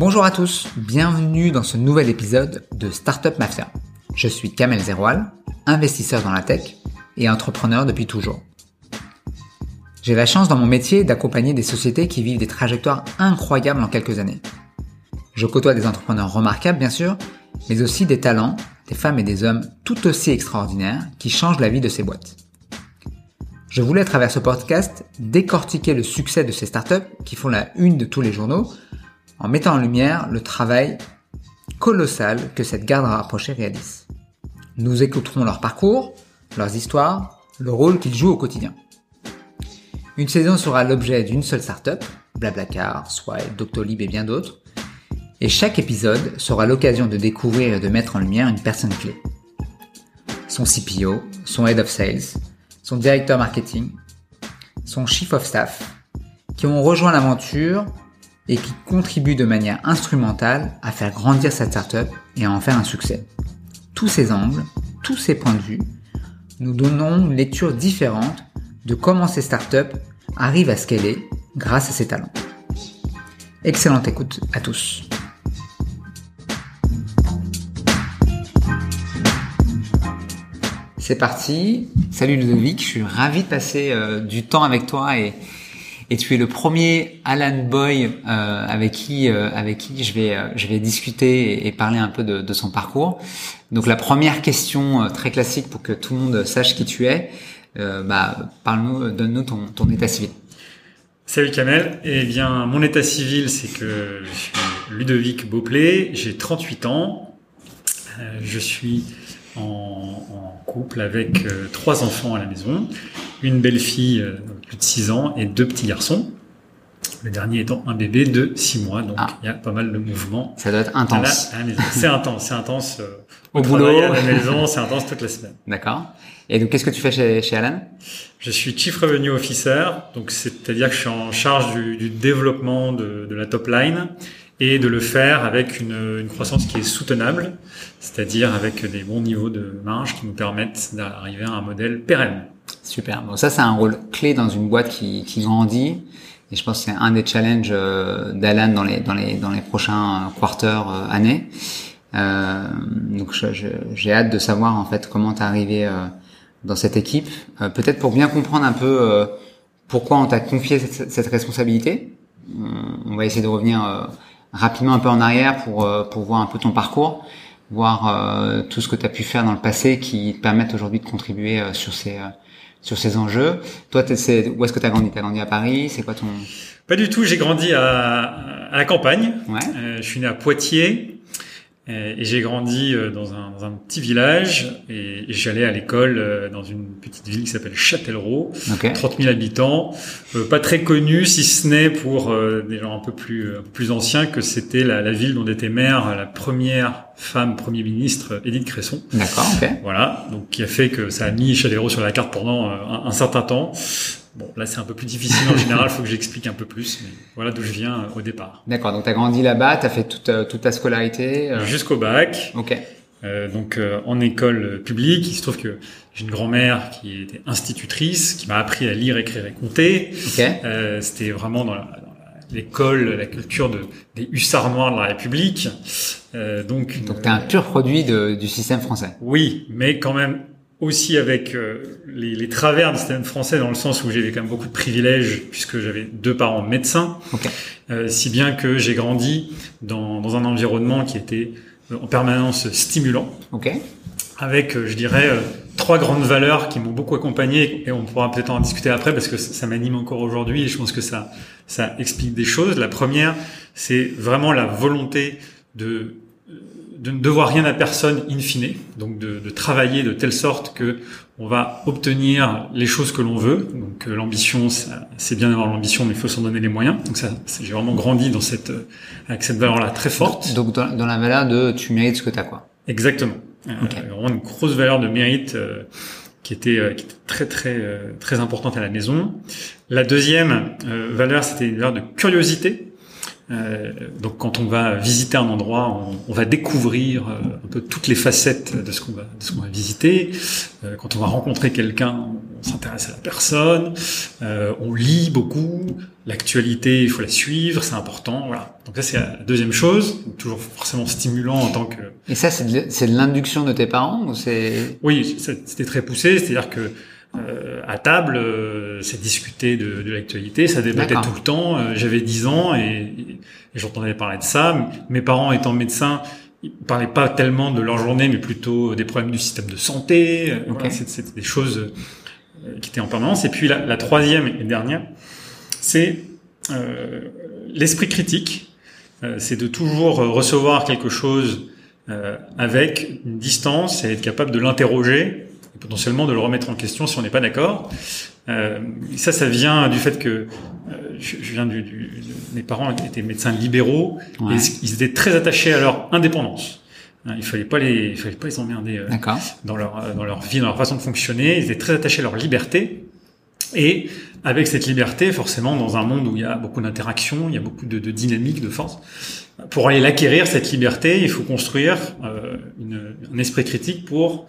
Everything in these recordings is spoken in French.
Bonjour à tous, bienvenue dans ce nouvel épisode de Startup Mafia. Je suis Kamel Zeroual, investisseur dans la tech et entrepreneur depuis toujours. J'ai la chance dans mon métier d'accompagner des sociétés qui vivent des trajectoires incroyables en quelques années. Je côtoie des entrepreneurs remarquables bien sûr, mais aussi des talents, des femmes et des hommes tout aussi extraordinaires qui changent la vie de ces boîtes. Je voulais à travers ce podcast décortiquer le succès de ces startups qui font la une de tous les journaux en mettant en lumière le travail colossal que cette garde rapprochée réalise. Nous écouterons leur parcours, leurs histoires, le rôle qu'ils jouent au quotidien. Une saison sera l'objet d'une seule startup, Blablacar, Swipe, Doctolib et bien d'autres, et chaque épisode sera l'occasion de découvrir et de mettre en lumière une personne clé. Son CPO, son Head of Sales, son directeur marketing, son chief of staff, qui ont rejoint l'aventure et qui contribuent de manière instrumentale à faire grandir cette startup et à en faire un succès. Tous ces angles, tous ces points de vue, nous donnons une lecture différente de comment ces startups arrivent à scaler grâce à ces talents. Excellente écoute à tous. C'est parti. Salut Ludovic, je suis ravi de passer euh, du temps avec toi et, et tu es le premier Alan Boy euh, avec qui euh, avec qui je vais je vais discuter et, parler un peu de, de, son parcours. Donc la première question très classique pour que tout le monde sache qui tu es, bah parle-nous, donne-nous ton, ton état civil. Salut Kamel. Eh bien, mon état civil, c'est que je suis Ludovic Beauplay, j'ai 38 ans, je suis en, en couple avec euh, trois enfants à la maison, une belle fille euh, plus de 6 ans et deux petits garçons. Le dernier étant un bébé de 6 mois, donc ah. il y a pas mal de mouvements. Ça doit être intense. C'est intense, c'est intense. Euh, au, boulot, à la maison, c'est intense toute la semaine. D'accord. Et donc, qu'est-ce que tu fais chez, chez Alan? Je suis Chief Revenue Officer, donc c'est-à-dire que je suis en charge du, du développement de, de, la top line et de le faire avec une, une croissance qui est soutenable, c'est-à-dire avec des bons niveaux de marge qui nous permettent d'arriver à un modèle pérenne. Super. Bon, ça c'est un rôle clé dans une boîte qui, qui grandit. Et je pense que c'est un des challenges euh, d'Alan dans les dans les dans les prochains quarters euh, années. Euh, donc j'ai hâte de savoir en fait comment t'es arrivé euh, dans cette équipe. Peut-être pour bien comprendre un peu pourquoi on t'a confié cette, cette responsabilité. On va essayer de revenir rapidement un peu en arrière pour, euh, pour voir un peu ton parcours, voir euh, tout ce que tu as pu faire dans le passé qui te permettent aujourd'hui de contribuer euh, sur ces sur ces enjeux. Toi, c'est où est-ce que tu as grandi? Tu as grandi à Paris? C'est quoi ton Pas du tout. J'ai grandi à, à la campagne. Ouais. je suis né à Poitiers. Euh, et j'ai grandi euh, dans un, dans un, petit village et, j'allais à l'école euh, dans une petite ville qui s'appelle Châtellerault, okay. 30 000 habitants, pas très connu si ce n'est pour des gens un peu plus un peu plus anciens que c'était la, la, ville dont était maire la première femme premier ministre Édith Cresson. D'accord. Okay. Voilà, donc qui a fait que ça a mis Châtellerault sur la carte pendant un, un certain temps. Bon, là c'est un peu plus difficile en général, il faut que j'explique un peu plus, mais voilà d'où je viens euh, au départ. D'accord, donc tu as grandi là-bas, tu as fait toute, euh, toute ta scolarité euh... Jusqu'au bac. Ok. Euh, donc euh, en école publique, il se trouve que j'ai une grand-mère qui était institutrice, qui m'a appris à lire, écrire et compter. Okay. C'était vraiment dans l'école, la culture de, des hussards noirs de la République. Euh, donc, donc tu es un pur produit de, du système français. Oui, mais quand même aussi avec euh, les, les, travers du système français dans le sens où j'avais quand même beaucoup de privilèges puisque j'avais deux parents médecins, okay. euh, si bien que j'ai grandi dans, dans, un environnement qui était euh, en permanence stimulant, okay. avec, je dirais, trois grandes valeurs qui m'ont beaucoup accompagné et on pourra peut-être en discuter après parce que ça, ça m'anime encore aujourd'hui et je pense que ça, ça explique des choses. La première, c'est vraiment la volonté de de ne devoir rien à personne in fine, donc de, de, travailler de telle sorte que on va obtenir les choses que l'on veut. Donc euh, l'ambition, c'est bien d'avoir l'ambition, mais il faut s'en donner les moyens. Donc ça, j'ai vraiment grandi dans cette avec cette valeur-là très forte. Donc dans, dans, la valeur de tu mérites ce que tu as quoi. Exactement. Euh, okay. Euh, vraiment une grosse valeur de mérite euh, qui était euh, qui était très très très importante à la maison. La deuxième valeur, c'était une valeur de curiosité. Euh, donc quand on va visiter un endroit, on, on va découvrir euh, un peu toutes les facettes de ce qu'on va, de ce qu'on va visiter. Euh, quand on va rencontrer quelqu'un, on s'intéresse à la personne. Euh, on lit beaucoup. L'actualité, il faut la suivre, c'est important. Voilà. Donc ça c'est la deuxième chose, toujours forcément stimulant en tant que. Et ça c'est de, c'est de l'induction de tes parents ou c'est Oui, c'était très poussé, c'est-à-dire que euh, à table, euh, c'est discuter de, de l'actualité, ça débattait tout le temps. Euh, J'avais 10 ans et, et j'entendais parler de ça. Mes parents étant médecins, ils parlaient pas tellement de leur journée, mais plutôt des problèmes du système de santé. Euh, Ok. Voilà, C'était des choses euh, qui étaient en permanence. Et puis la, la troisième et dernière, c'est euh, l'esprit critique. Euh, c'est de toujours recevoir quelque chose euh, avec une distance et être capable de l'interroger potentiellement de le remettre en question si on n'est pas d'accord. Euh, ça, ça vient du fait que euh, je, je viens du, du- de- mes parents étaient médecins libéraux Ouais. et ils étaient très attachés à leur indépendance. Hein, Il fallait pas les, il fallait pas les emmerder euh, dans leur euh, dans leur vie, dans leur façon de fonctionner. Ils étaient très attachés à leur liberté. Et avec cette liberté, forcément, dans un monde où il y a beaucoup d'interactions, il y a beaucoup de, de dynamique, de force, pour aller l'acquérir, cette liberté, il faut construire euh, une, un esprit critique pour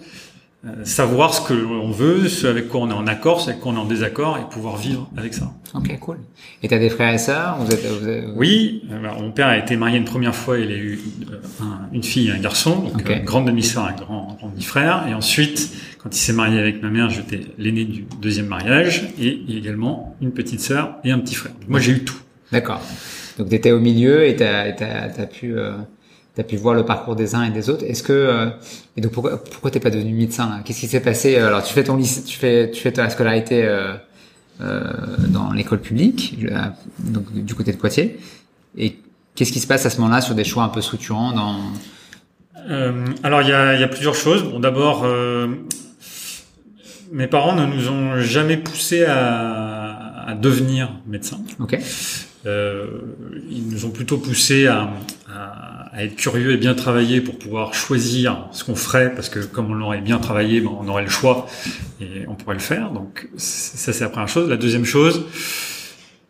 savoir ce que l'on veut, ce avec quoi on est en accord, ce avec quoi on est en désaccord, et pouvoir vivre avec ça. Ok, cool. Et t'as des frères et sœurs? Vous êtes, vous êtes- Oui, euh, bah, mon père a été marié une première fois, il a eu euh, un- une fille et un garçon, donc Ok. euh, grande demi-sœur, un grand, grand demi-frère. Et ensuite, quand il s'est marié avec ma mère, j'étais l'aîné du deuxième mariage, et également une petite sœur et un petit frère. Moi, j'ai eu tout. D'accord. Donc t'étais au milieu et t'as pu euh, t'as pu voir le parcours des uns et des autres. Est-ce que euh, et donc pourquoi pourquoi t'es pas devenu médecin Qu'est-ce qui s'est passé Alors tu fais ton lycée, tu fais tu fais ta scolarité euh, euh, dans l'école publique, euh, donc du côté de Poitiers. Et qu'est-ce qui se passe à ce moment-là sur des choix un peu structurants dans Euh, alors, il y a, il y a plusieurs choses. Bon, d'abord, euh, mes parents ne nous ont jamais poussés à, à devenir médecins. Ok. Euh, ils nous ont plutôt poussé à, à, à être curieux et bien travailler pour pouvoir choisir ce qu'on ferait, parce que comme on l'aurait bien travaillé, ben, on aurait le choix et on pourrait le faire. Donc ça c'est la première chose. La deuxième chose,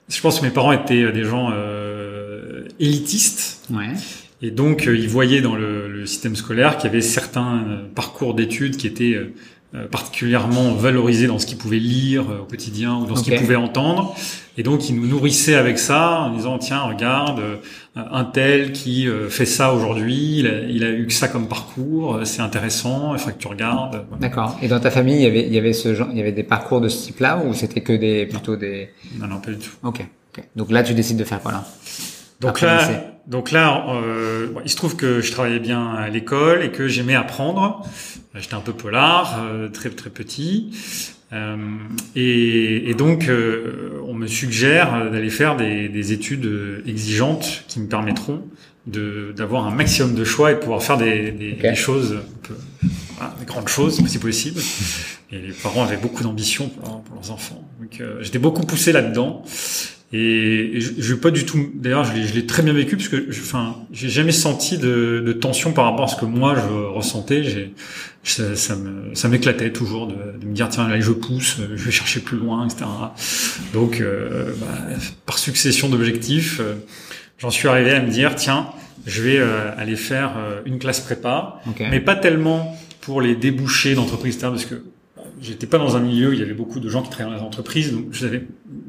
je pense que mes parents étaient des gens euh, élitistes Ouais. et donc euh, ils voyaient dans le, le système scolaire qu'il y avait certains euh, parcours d'études qui étaient euh, euh, particulièrement valorisés dans ce qu'ils pouvaient lire euh, au quotidien ou dans ce Ok. qu'ils pouvaient entendre. Et donc ils nous nourrissaient avec ça en disant tiens regarde euh, un tel qui euh, fait ça aujourd'hui, il a, il a eu que ça comme parcours, euh, c'est intéressant, il faudrait que tu regardes. Voilà. D'accord. Et dans ta famille, il y avait il y avait ce genre, il y avait des parcours de ce type-là ou c'était que des plutôt des Non non pas du tout. Ok. ok. Donc là, tu décides de faire quoi là? Donc Après là, donc là, euh, bon, il se trouve que je travaillais bien à l'école et que j'aimais apprendre. J'étais un peu polar, euh, très très petit, Euh, et, et donc euh, on me suggère d'aller faire des, des études exigeantes qui me permettront de d'avoir un maximum de choix et de pouvoir faire des, des, choses, un peu, voilà, des grandes choses si possible. Et les parents avaient beaucoup d'ambition pour, pour leurs enfants, donc euh, j'étais beaucoup poussé là-dedans. Et, je, je pas du tout. D'ailleurs, je l'ai, très bien vécu parce que, je- enfin, j'ai jamais senti de, de tension par rapport à ce que moi je ressentais. J'ai, ça, ça me, ça m'éclatait toujours de, de me dire tiens là je pousse, je vais chercher plus loin, etc. Donc, euh, bah, par succession d'objectifs, euh, j'en suis arrivé à me dire tiens, je vais euh, aller faire une classe prépa, Ok. mais pas tellement pour les débouchés d'entreprise, etc. Parce que j'étais pas dans un milieu où il y avait beaucoup de gens qui travaillaient dans les entreprises, donc j'avais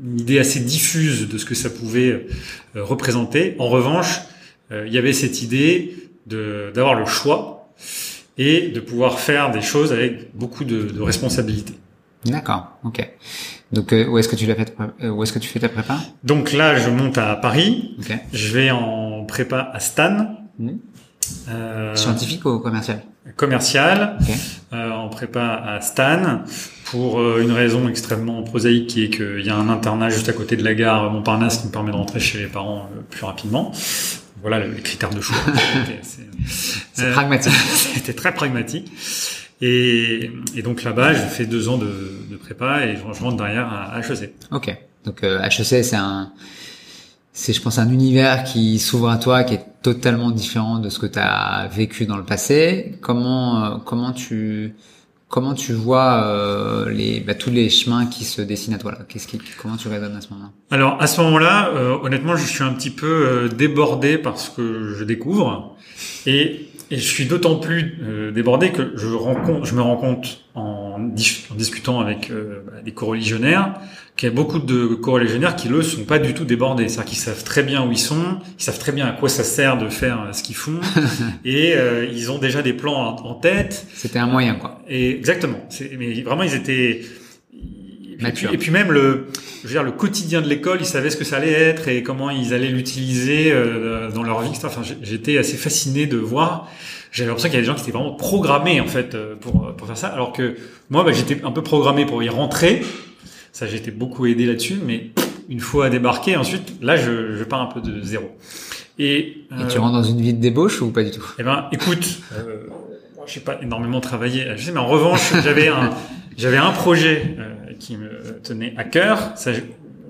une idée assez diffuse de ce que ça pouvait euh, représenter. En revanche, euh, il y avait cette idée de d'avoir le choix et de pouvoir faire des choses avec beaucoup de, de responsabilités. D'accord. Ok. Donc euh, où est-ce que tu l'as fait euh, Où est-ce que tu fais ta prépa? Donc là, je monte à Paris, Ok. je vais en prépa à Stan, Mhm. Euh, Scientifique ou commercial commercial, Ok. euh, en prépa à Stan, pour euh, une raison extrêmement prosaïque qui est qu'il y a un internat juste à côté de la gare Montparnasse qui me permet de rentrer chez les parents plus rapidement. Voilà le- les critères de choix. C'était- c'est- pragmatique. C'était très pragmatique. Et, et donc là-bas, j'ai fait deux ans de, de prépa et je, je rentre derrière à HEC. Ok. Donc HEC, c'est un, c'est je pense un univers qui s'ouvre à toi, qui est totalement différent de ce que tu as vécu dans le passé. Comment euh, comment tu comment tu vois euh, les bah, tous les chemins qui se dessinent à toi là? Qu'est-ce qui comment tu raisonnes à ce moment-là? Alors à ce moment-là, euh, honnêtement, je suis un petit peu euh, débordé parce que je découvre. Et et je suis d'autant plus euh, débordé que je, rencontre, je me rends compte en, en discutant avec euh, des co-religionnaires qu'il y a beaucoup de co-religionnaires qui, eux, sont pas du tout débordés. C'est-à-dire qu'ils savent très bien où ils sont, ils savent très bien à quoi ça sert de faire euh, ce qu'ils font, et euh, ils ont déjà des plans en, en tête. C'était un moyen, quoi. Et exactement. Mais vraiment, ils étaient... Et puis, et puis, même le, je veux dire, le quotidien de l'école, ils savaient ce que ça allait être et comment ils allaient l'utiliser euh, dans leur vie. Enfin, j'étais assez fasciné de voir j'avais l'impression qu'il y avait des gens qui étaient vraiment programmés en fait euh, pour pour faire ça, alors que moi bah, j'étais un peu programmé pour y rentrer. Ça, j'ai été beaucoup aidé là-dessus, mais une fois à débarquer, ensuite là je, je pars un peu de zéro. Et, euh, Et tu rentres dans une vie de débauche ou pas du tout? Eh ben, écoute, euh, j'ai pas énormément travaillé, je sais, mais en revanche, j'avais un j'avais un projet euh, qui me tenait à cœur. Ça, je,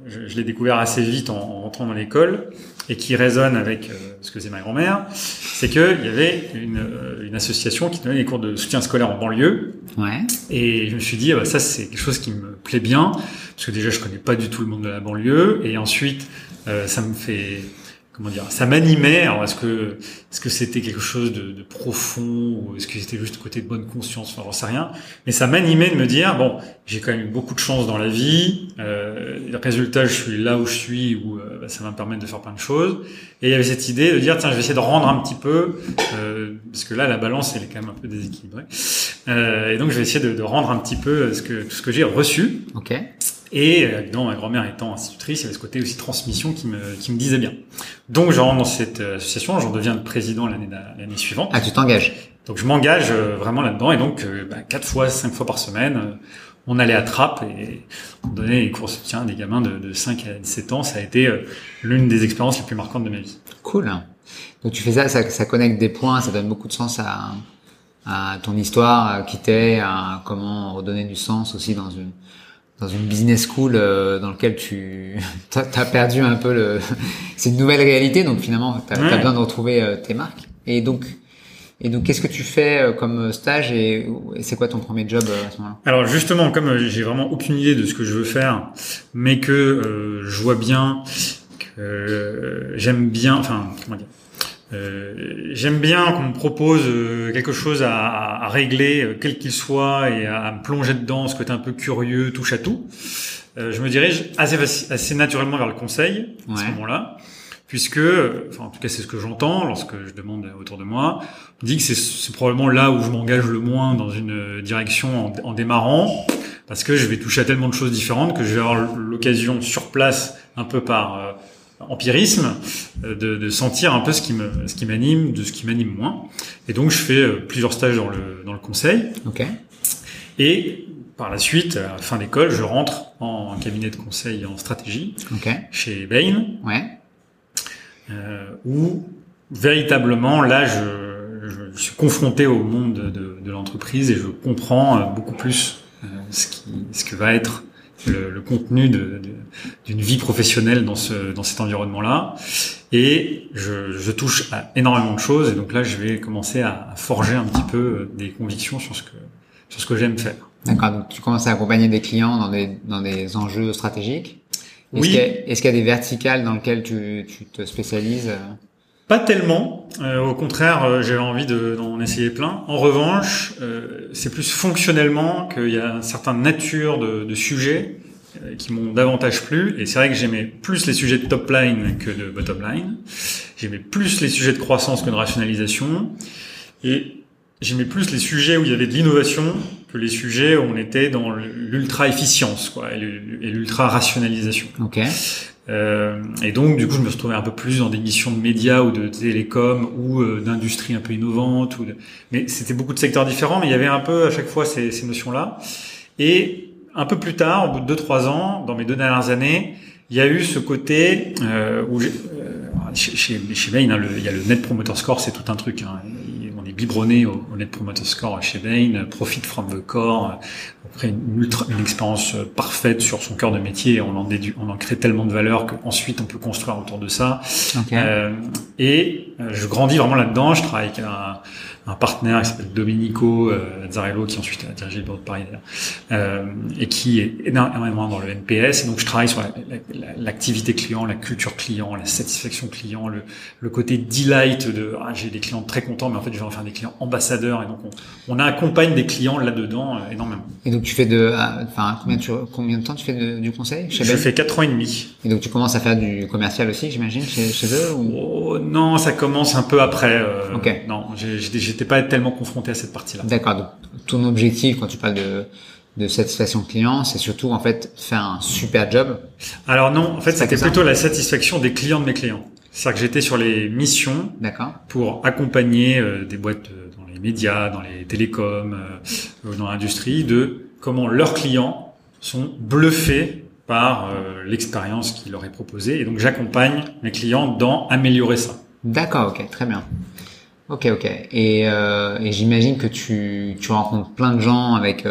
je l'ai découvert assez vite en, en rentrant dans l'école et qui résonne avec euh, ce que c'est ma grand-mère, c'est qu'il y avait une, euh, une, association qui donnait des cours de soutien scolaire en banlieue. Ouais. Et je me suis dit, ah bah, ça c'est quelque chose qui me plaît bien, parce que déjà je connais pas du tout le monde de la banlieue, et ensuite euh, ça me fait comment dire, ça m'animait. Alors est-ce que est-ce que c'était quelque chose de, de profond ou est-ce que c'était juste côté de bonne conscience Enfin, j'en sais rien. Mais ça m'animait de me dire bon, j'ai quand même eu beaucoup de chance dans la vie. Euh, résultat, je suis là où je suis, où euh, bah, ça va me permettre de faire plein de choses. Et il y avait cette idée de dire tiens, je vais essayer de rendre un petit peu euh, parce que là, la balance elle est quand même un peu déséquilibrée. Euh, et donc je vais essayer de, de, rendre un petit peu ce que tout ce que j'ai reçu. Et euh, évidemment, ma grand-mère étant institutrice, il y avait ce côté aussi transmission qui me, qui me disait bien. Donc, je rentre dans cette euh, association, j'en deviens le président l'année suivante. Ah, tu t'engages Donc, je m'engage euh, vraiment là-dedans. Et donc, bah, quatre fois, cinq fois par semaine, on allait à Trappes et on donnait les cours de soutien à des gamins de, de 5 à 17 ans. Ça a été l'une des expériences les plus marquantes de ma vie. Cool. Donc, tu fais ça, ça, ça connecte des points, ça donne beaucoup de sens à, à ton histoire, qui t'es, à comment redonner du sens aussi dans une dans une business school euh, dans lequel tu as perdu un peu le c'est une nouvelle réalité donc finalement tu as, as, besoin de retrouver euh, tes marques. Et donc et donc qu'est-ce que tu fais euh, comme stage et, et c'est quoi ton premier job euh, à ce moment-là? Alors justement comme j'ai vraiment aucune idée de ce que je veux faire mais que je vois bien que j'aime bien enfin comment dire euh, J'aime bien qu'on me propose euh, quelque chose à, à, régler, euh, quel qu'il soit, et à, me plonger dedans, ce côté un peu curieux, touche à tout. Euh, je me dirige assez, assez naturellement vers le conseil à ce moment-là, puisque, enfin en tout cas c'est ce que j'entends lorsque je demande autour de moi, on dit que c'est probablement là où je m'engage le moins dans une direction en, en démarrant, parce que je vais toucher à tellement de choses différentes que je vais avoir l'occasion sur place, un peu par empirisme euh, de, de, sentir un peu ce qui me ce qui m'anime de ce qui m'anime moins. Et donc je fais euh, plusieurs stages dans le dans le conseil. Et par la suite à la fin d'école je rentre en cabinet de conseil en stratégie okay. chez Bain. Ouais. Euh, où véritablement là je, je, suis confronté au monde de, de, de l'entreprise et je comprends beaucoup plus ce qui ce que va être le, le contenu d'une vie professionnelle dans, ce, dans cet environnement-là. Et je, je, touche à énormément de choses. Et donc là, je vais commencer à, à forger un petit peu euh, des convictions sur ce que, sur ce que j'aime faire. D'accord. Donc tu commences à accompagner des clients dans des, dans des enjeux stratégiques. Est-ce oui. qu'il y, est y, a des verticales dans lesquelles tu, tu te spécialises pas tellement. Euh, au contraire, euh, j'avais envie d'en essayer plein. En revanche, euh, c'est plus fonctionnellement qu'il y a une certaine nature de, de sujets euh, qui m'ont davantage plu. Et c'est vrai que j'aimais plus les sujets de top line que de bottom line. J'aimais plus les sujets de croissance que de rationalisation. Et j'aimais plus les sujets où il y avait de l'innovation que les sujets où on était dans l'ultra efficience quoi, et l'ultra rationalisation. Okay. Euh, et donc, du coup, je me retrouvais un peu plus dans des missions de médias ou de télécom ou euh, d'industrie un peu innovante. Ou de... Mais c'était beaucoup de secteurs différents, mais il y avait un peu à chaque fois ces, ces notions-là. Et un peu plus tard, au bout de deux trois ans, dans mes deux dernières années, il y a eu ce côté euh, où euh, chez, chez, chez Bain, hein, le, il y a le Net Promoter Score, c'est tout un truc. Hein. On biberonné au, au, Net Promoter Score chez Bain, Profit from the Core, après une, ultra, une expérience parfaite sur son cœur de métier. On en, déduit, on en crée tellement de valeur qu'ensuite on peut construire autour de ça. Okay. Euh, et euh, je grandis vraiment là-dedans. Je travaille avec un, un partenaire qui s'appelle Domenico euh, Azzarello, qui ensuite a dirigé le bureau de Paris euh, et qui est énormément dans le NPS. Et donc je travaille sur l'activité client, la culture client, la satisfaction client, le, le côté delight de ah, j'ai des clients très contents, mais en fait je vais en faire des clients ambassadeurs. Et donc on, on accompagne des clients là-dedans euh, énormément. Et donc tu fais de, enfin combien, combien de temps tu fais du conseil chez Je fais quatre ans et demi. Et donc tu commences à faire du commercial aussi, j'imagine, chez, chez eux ou... oh, Non, ça commence un peu après. Euh, ok. Non, j'étais pas tellement confronté à cette partie-là. D'accord. Donc ton objectif quand tu parles de de satisfaction client, c'est surtout en fait faire un super job. Alors non, en fait c'était plutôt la satisfaction des clients de mes clients. C'est-à-dire que j'étais sur les missions pour accompagner euh, des boîtes euh, dans les médias, dans les télécoms, euh, dans l'industrie, de comment leurs clients sont bluffés par l'expérience qui leur est proposée. Et donc j'accompagne mes clients dans améliorer ça. D'accord, ok, très bien. Ok, ok. Et, et j'imagine que tu, tu rencontres plein de gens avec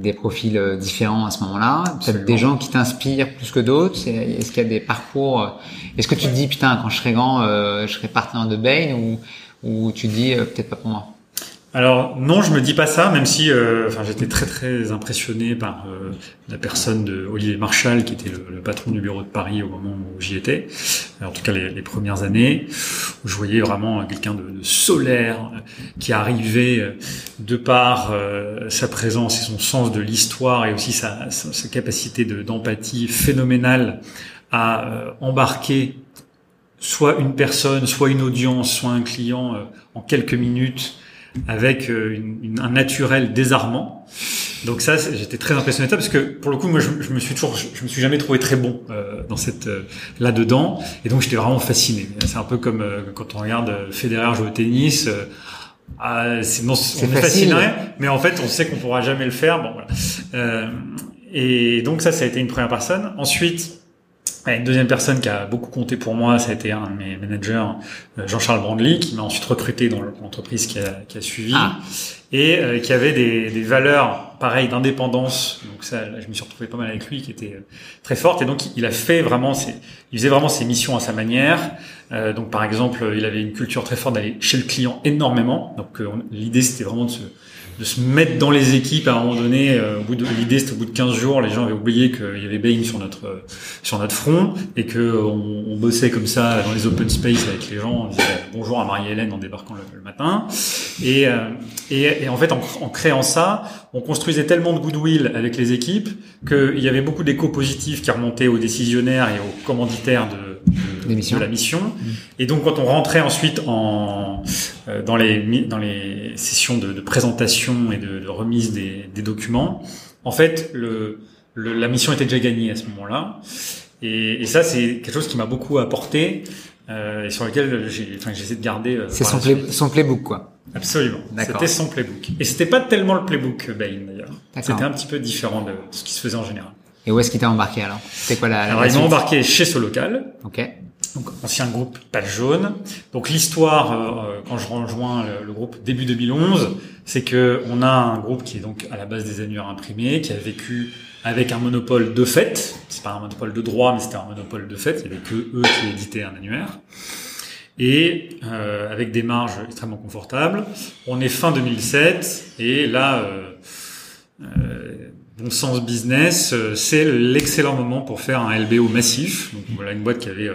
des profils euh, différents à ce moment-là. Peut-être des gens qui t'inspirent plus que d'autres. Est-ce qu'il y a des parcours euh, Est-ce que tu te dis putain quand je serai grand, euh, je serai partenaire de Bain ou ou tu te dis peut-être pas pour moi? Alors non, je me dis pas ça, même si euh, enfin j'étais très très impressionné par euh, la personne de Olivier Marchal, qui était le, patron du bureau de Paris au moment où j'y étais. En tout cas les, premières années, où je voyais vraiment quelqu'un de, solaire qui arrivait de par euh, sa présence et son sens de l'histoire et aussi sa, sa capacité d'empathie phénoménale à embarquer soit une personne, soit une audience, soit un client en quelques minutes avec euh, une, un naturel désarmant. Donc ça, j'étais très impressionné de ça parce que pour le coup, moi, je, je me suis toujours, je, me suis jamais trouvé très bon euh, dans cette euh, là-dedans, et donc j'étais vraiment fasciné. C'est un peu comme quand on regarde Federer jouer au tennis. Ah, c'est non, on est fasciné, mais en fait, on sait qu'on pourra jamais le faire. Bon, voilà. et donc ça, ça a été une première personne. Ensuite, une deuxième personne qui a beaucoup compté pour moi, ça a été un de mes managers, euh, Jean-Charles Brandly, qui m'a ensuite recruté dans l'entreprise qui a, qui a suivi ah. et euh, qui avait des, des valeurs pareilles d'indépendance. Donc ça, je me suis retrouvé pas mal avec lui, qui était euh, très forte. Et donc il a fait vraiment, ses, il faisait vraiment ses missions à sa manière. Euh, donc par exemple, il avait une culture très forte d'aller chez le client énormément. Donc l'idée c'était vraiment de se de se mettre dans les équipes à un moment donné. Euh, au bout de l'idée, c'était au bout de 15 jours, les gens avaient oublié qu'il y avait Bain sur notre sur notre front et que on, on, bossait comme ça dans les open space avec les gens. On disait bonjour à Marie-Hélène en débarquant le, matin. Et, euh, et, et en fait, en, en, créant ça, on construisait tellement de goodwill avec les équipes qu'il y avait beaucoup d'échos positifs qui remontaient aux décisionnaires et aux commanditaires de de, la mission. Mmh. Et donc quand on rentrait ensuite en euh, dans les dans les sessions de, de présentation et de, de remise des, des, documents, en fait le, le, la mission était déjà gagnée à ce moment-là. Et, et ça c'est quelque chose qui m'a beaucoup apporté euh, et sur lequel j'ai enfin, j'essaie de garder. Euh, c'est son, play, son playbook quoi. Absolument. C'était son playbook. Et c'était pas tellement le playbook Bain d'ailleurs. C'était un petit peu différent de ce qui se faisait en général. Et où est-ce qu'il t'a embarqué alors? C'est quoi la, la Alors ils m'ont embarqué chez ce local. Ok donc ancien groupe Page Jaune. Donc l'histoire, euh, euh, quand je rejoins le, groupe début 2011, c'est que on a un groupe qui est donc à la base des annuaires imprimés, qui a vécu avec un monopole de fait. C'est pas un monopole de droit, mais c'était un monopole de fait. Il y avait que eux qui éditaient un annuaire. Et euh, avec des marges extrêmement confortables. On est fin 2007 et là, bon sens business, c'est l'excellent moment pour faire un LBO massif. Donc voilà une boîte qui avait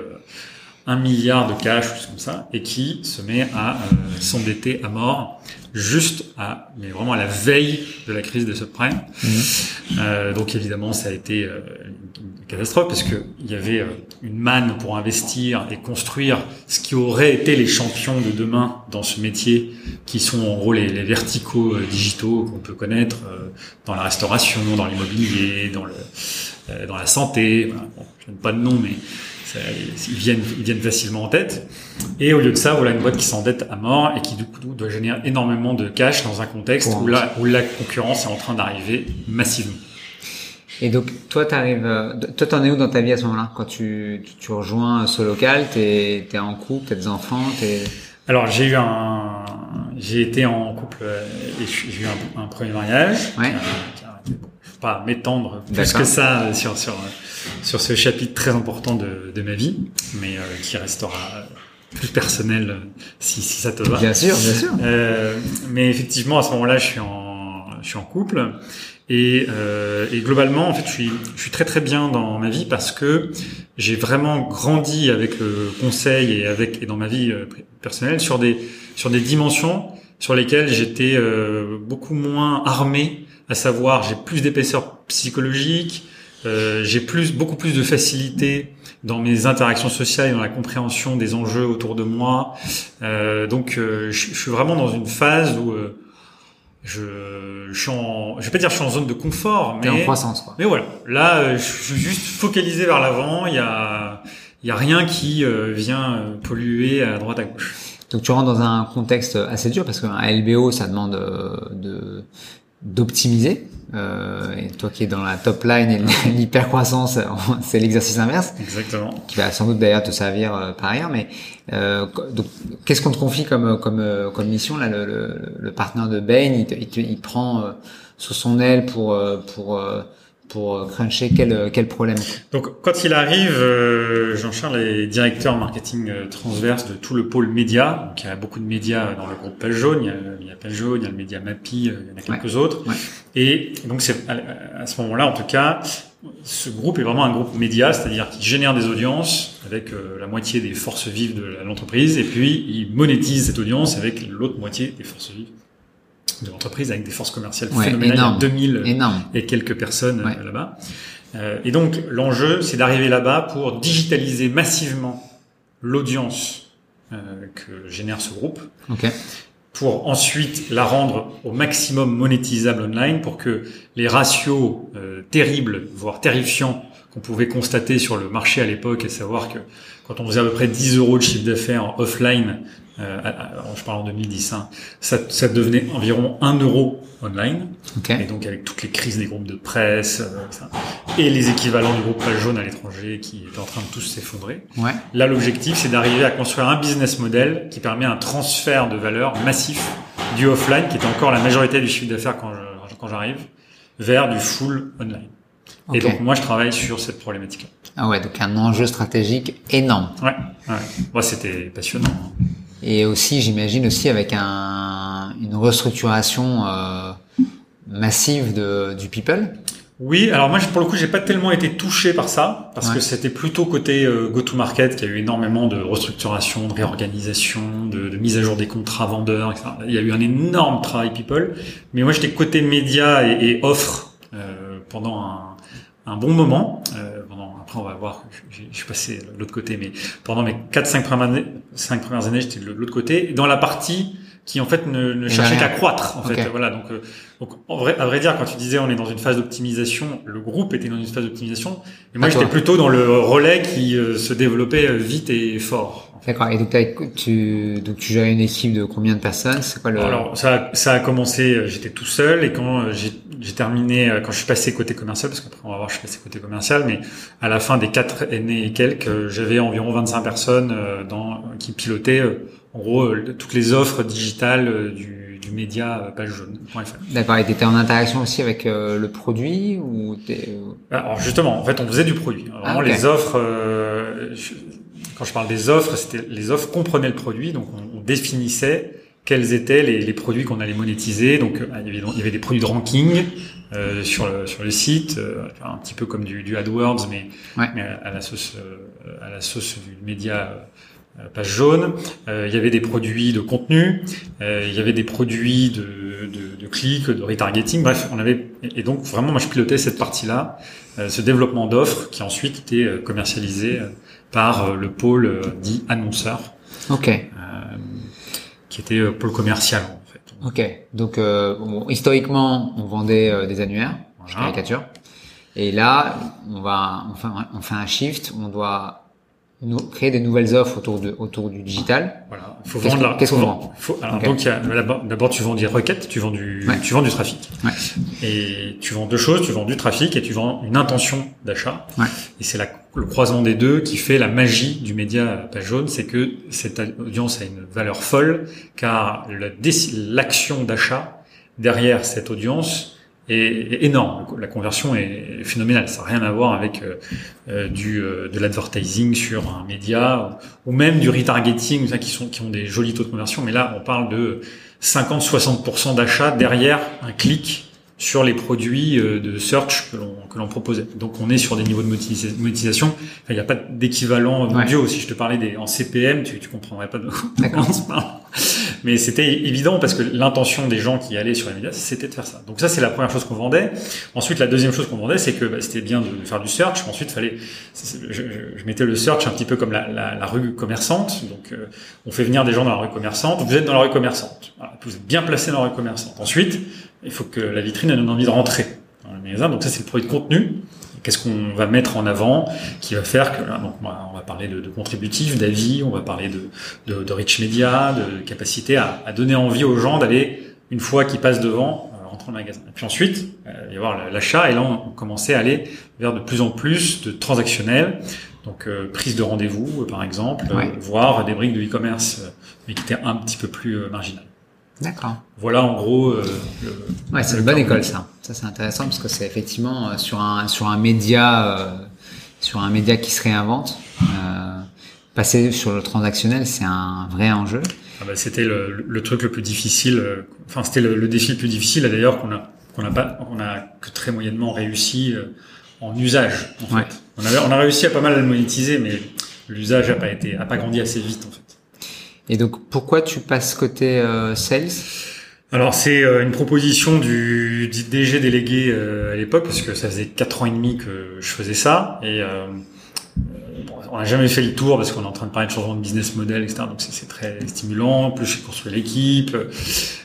un milliard de cash, ou comme ça, et qui se met à euh, s'endetter à mort, juste à, mais vraiment à la veille de la crise des subprimes. Mmh. Euh, donc évidemment, ça a été euh, une catastrophe parce que il y avait euh, une manne pour investir et construire ce qui aurait été les champions de demain dans ce métier, qui sont en gros les, les verticaux digitaux qu'on peut connaître dans la restauration, dans l'immobilier, dans le dans la santé. Voilà. Bon, je donne pas de nom, mais ils viennent, ils viennent facilement en tête. Et au lieu de ça, voilà une boîte qui s'endette à mort et qui du coup doit générer énormément de cash dans un contexte où la, où la concurrence est en train d'arriver massivement. Et donc, toi, t'arrives, euh, toi, t'en es où dans ta vie à ce moment-là? Quand tu, tu, rejoins ce local, t'es, t'es en couple, t'as des enfants, t'es... Alors, j'ai eu un, j'ai été en couple euh, et j'ai eu un, un, premier mariage. Ouais. Euh, pas m'étendre plus que ça sur sur sur ce chapitre très important de, de ma vie, mais euh, qui restera plus personnel, euh, si, si ça te va. Bien sûr, bien sûr. Euh, mais effectivement, à ce moment-là, je suis en, je suis en couple. Et, euh, et, globalement, en fait, je suis, je suis très très bien dans ma vie parce que j'ai vraiment grandi avec le conseil et avec et dans ma vie euh, personnelle sur des sur des dimensions sur lesquelles j'étais euh, beaucoup moins armé. À savoir, j'ai plus d'épaisseur psychologique, euh, j'ai plus beaucoup plus de facilité dans mes interactions sociales et dans la compréhension des enjeux autour de moi. Euh, donc, je, je, suis vraiment dans une phase où je, je suis en, je vais pas dire je suis en zone de confort, mais en croissance quoi. Mais voilà, là euh, je suis juste focalisé vers l'avant. Il y a, il y a rien qui euh, vient euh, polluer à droite à gauche. Donc tu rentres dans un contexte assez dur parce qu'un LBO ça demande de d'optimiser. Euh, et toi qui es dans la top line et l'hyper croissance, c'est l'exercice inverse. Exactement. Qui va sans doute d'ailleurs te servir euh, par ailleurs. Mais euh, donc, qu'est-ce qu'on te confie comme comme euh, comme mission là le, le, le partenaire de Bain, il, il, il prend euh, sous son aile pour pour pour euh, cruncher quel, euh, quel problème Donc quand il arrive, euh, Jean-Charles est directeur marketing euh, transverse de tout le pôle média. Donc il y a beaucoup de médias dans le groupe Page Jaune. Il y a, il y a Page Jaune, il y a le média Mappy, il y en a quelques ouais. autres. Ouais. Et donc c'est à, à, ce moment-là, en tout cas, ce groupe est vraiment un groupe média, c'est-à-dire qui génère des audiences avec la moitié des forces vives de l'entreprise, et puis il monétise cette audience avec l'autre moitié des forces vives de l'entreprise avec des forces commerciales ouais, phénoménales. Énorme, 2000 énorme. et quelques personnes ouais. là-bas. Euh, et donc l'enjeu, c'est d'arriver là-bas pour digitaliser massivement l'audience euh, que génère ce groupe, okay. pour ensuite la rendre au maximum monétisable online, pour que les ratios euh, terribles, voire terrifiants, qu'on pouvait constater sur le marché à l'époque, à savoir que quand on faisait à peu près 10 euros de chiffre d'affaires offline, euh, je parle en 2010, hein, ça, ça, devenait environ 1 euro online. Okay. Et donc avec toutes les crises des groupes de presse euh, et les équivalents du groupe Page Jaune à l'étranger qui étaient en train de tous s'effondrer. Ouais. Là, l'objectif, c'est d'arriver à construire un business model qui permet un transfert de valeur massif du offline, qui était encore la majorité du chiffre d'affaires quand je, quand j'arrive, vers du full online. Okay. Et donc moi, je travaille sur cette problématique-là. Ah ouais, donc un enjeu stratégique énorme. Ouais, ouais. Moi, c'était passionnant. hein. Et aussi, j'imagine aussi avec un, une restructuration euh, massive de, du people. Oui, alors moi pour le coup j'ai pas tellement été touché par ça parce Ouais. que c'était plutôt côté euh, go-to-market qui a eu énormément de restructuration, de réorganisation, de, de mise à jour des contrats vendeurs, etc. Il y a eu un énorme travail people, mais moi j'étais côté média et, et offre euh, pendant un, un bon moment. Euh, on va voir, je, suis passé de l'autre côté, mais pendant mes 4-5 premières années, premières années j'étais de l'autre côté. Dans la partie qui en fait ne, ne cherchait qu'à croître en fait. Voilà donc euh, donc en vrai à vrai dire quand tu disais on est dans une phase d'optimisation le groupe était dans une phase d'optimisation et moi j'étais plutôt dans le relais qui euh, se développait euh, vite et fort. En fait. D'accord. Et donc, tu, donc tu gères une équipe de combien de personnes? C'est quoi le alors ça a, ça a commencé euh, j'étais tout seul et quand euh, j'ai j'ai terminé quand je suis passé côté commercial parce qu'après on va voir je suis passé côté commercial mais à la fin des quatre années et quelques j'avais environ 25 personnes dans qui pilotaient en gros euh, toutes les offres digitales euh, du, du média euh, page jaune.fr D'accord. Et t'étais en interaction aussi avec euh, le produit ou t'es- Alors justement, en fait, on faisait du produit. Vraiment, Ah, ok. les offres. euh, je- quand je parle des offres, c'était les offres comprenaient le produit, donc on, on définissait quels étaient les, les produits qu'on allait monétiser. Donc euh, il y avait, il y avait des produits de ranking euh, sur le sur le site, euh, un petit peu comme du, du AdWords, mais, Ouais. mais à la sauce euh, à la sauce du média. Euh, page jaune, Euh, il y avait des produits de contenu, euh, il y avait des produits de, de, de clics, de retargeting, bref, on avait et donc vraiment moi je pilotais cette partie-là, euh, ce développement d'offres qui ensuite était commercialisé par le pôle dit annonceur, Ok. euh, qui était pôle commercial en fait. Ok. Donc euh, bon, historiquement, on vendait des annuaires. Je Voilà. caricature. Et là, on va, on fait, un- on fait un shift. On doit créer des nouvelles offres autour de autour du digital. Voilà, il faut vendre la- qu'est-ce qu'on vend faut- alors, Ok. donc d'abord, tu vends des requêtes, tu vends du Ouais. tu vends du trafic. Ouais. Et tu vends deux choses, tu vends du trafic et tu vends une intention d'achat. Ouais. Et c'est le croisement des deux qui fait la magie du média page jaune, c'est que cette audience a une valeur folle car l'action d'achat derrière cette audience est, énorme. La conversion est phénoménale. Ça n'a rien à voir avec euh, euh, du de l'advertising sur un média ou, même du retargeting, qui sont qui ont des jolis taux de conversion. Mais là, on parle de 50-60% d'achat derrière un clic sur les produits euh, de search que l'on que l'on proposait. Donc on est sur des niveaux de monétisation. il n'y a pas d'équivalent mondiaux. Si je te parlais des en CPM, tu tu comprendrais pas de quoi on se parle. Mais c'était évident parce que l'intention des gens qui allaient sur les médias, c'était de faire ça. Donc ça, c'est la première chose qu'on vendait. Ensuite, la deuxième chose qu'on vendait, c'est que bah, c'était bien de, faire du search. Ensuite, fallait, je, je, mettais le search un petit peu comme la, la, la rue commerçante. Donc, euh, on fait venir des gens dans la rue commerçante. Vous êtes dans la rue commerçante. vous êtes bien placé dans la rue commerçante. Ensuite, il faut que la vitrine ait envie de rentrer dans le magasin. Donc ça, c'est le produit de contenu. Qu'est-ce qu'on va mettre en avant qui va faire que donc on va parler de, de contributif, d'avis, on va parler de, de, de, rich media, de capacité à, à donner envie aux gens d'aller une fois qu'ils passent devant euh, rentrer dans le magasin. Et puis ensuite, euh, il va y avoir l'achat et là on commençait à aller vers de plus en plus de transactionnels. Donc euh, prise de rendez-vous par exemple, voire des briques de e-commerce mais qui étaient un petit peu plus marginales. D'accord. Voilà en gros. Euh, ouais, c'est une bonne école ça. Ça c'est intéressant parce que c'est effectivement euh, sur un sur un média euh, sur un média qui se réinvente. Euh, passer sur le transactionnel, c'est un vrai enjeu. Ah bah, c'était le, le, truc le plus difficile. Euh, enfin, c'était le, le, défi le plus difficile d'ailleurs qu'on a qu'on a pas qu'on a que très moyennement réussi en usage. En fait. On, avait, on a réussi à pas mal à le monétiser, mais l'usage a pas été a pas grandi assez vite en fait. Et donc, pourquoi tu passes côté euh, sales? Alors c'est euh, une proposition du, DG délégué euh, à l'époque parce que ça faisait quatre ans et demi que je faisais ça. Et on n'a jamais fait le tour parce qu'on est en train de parler de changement de business model etc donc c'est très stimulant. Plus j'ai construit l'équipe.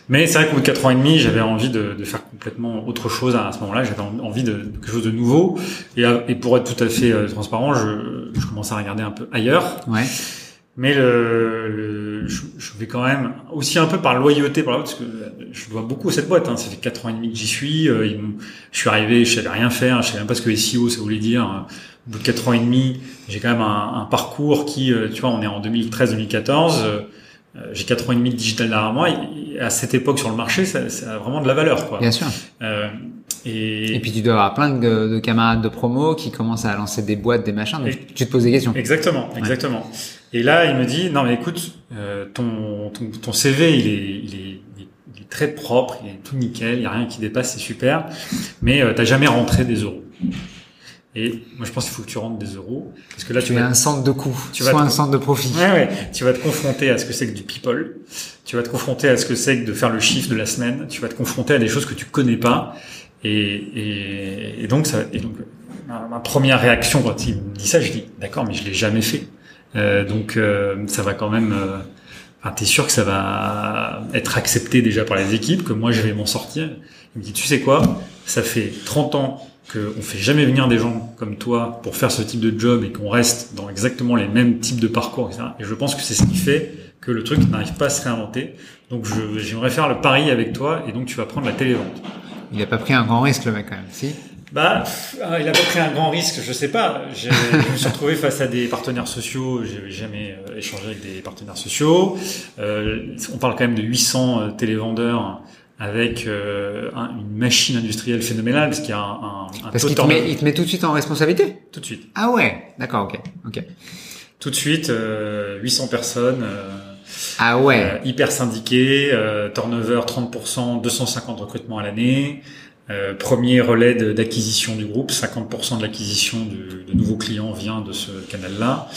Mais c'est vrai qu'au bout de quatre ans et demi j'avais envie de, de, faire complètement autre chose à, ce moment-là. J'avais envie de, quelque chose de nouveau. Et, et pour être tout à fait transparent je, je commençais à regarder un peu ailleurs. Ouais. Mais le, le je, vais quand même aussi un peu par loyauté, parce que je dois beaucoup à cette boîte. Hein. Ça fait quatre ans et demi que j'y suis. Euh, je suis arrivé, je savais rien faire, je savais même pas ce que SEO ça voulait dire. Au bout de quatre ans et demi, j'ai quand même un, un, parcours qui, euh, tu vois, on est en 2013-2014. Euh, j'ai quatre ans et demi de digital derrière moi. Et à cette époque sur le marché, ça, ça a vraiment de la valeur, quoi. Bien sûr. Euh, et... et... puis tu dois avoir plein de, de, camarades de promo qui commencent à lancer des boîtes, des machins. Donc tu te poses des questions. Exactement, exactement. Et là, il me dit non mais écoute, euh, ton, ton, ton CV il est, il est il est très propre, il est tout nickel, il y a rien qui dépasse, c'est super. Mais euh, t'as jamais rentré des euros. Et moi, je pense qu'il faut que tu rentres des euros, parce que là, tu, tu vas un centre de coût, tu vas un centre de profit. Ouais, ouais. Tu vas te confronter à ce que c'est que du people. Tu vas te confronter à ce que c'est que de faire le chiffre de la semaine. Tu vas te confronter à des choses que tu connais pas. Et, et, et donc, ça, et donc, ma, première réaction quand il me dit ça, je dis, d'accord, mais je l'ai jamais fait. Euh, donc euh, ça va quand même. Euh, enfin, t'es sûr que ça va être accepté déjà par les équipes, que moi je vais m'en sortir. Il me dit, tu sais quoi? Ça fait 30 ans qu'on fait jamais venir des gens comme toi pour faire ce type de job et qu'on reste dans exactement les mêmes types de parcours, etc. Et je pense que c'est ce qui fait que le truc n'arrive pas à se réinventer. Donc j'aimerais faire le pari avec toi et donc tu vas prendre la télévente. Il a pas pris un grand risque le mec quand même, si bah, ah, il a pas pris un grand risque, je sais pas. je me suis retrouvé face à des partenaires sociaux. J'ai jamais euh, échangé avec des partenaires sociaux. Euh, on parle quand même de 800 euh, télévendeurs avec une machine industrielle phénoménale parce qu'il y a un, un, un parce qu'il te, met, il te met tout de suite en responsabilité. Tout de suite. Ah ouais, d'accord, ok, ok. Tout de suite, 800 personnes. Ah ouais. hyper syndiqués, turnover 30%, 250 recrutements à l'année. Euh, premier relais d'acquisition du groupe, 50% de l'acquisition de, nouveaux clients vient de ce canal-là.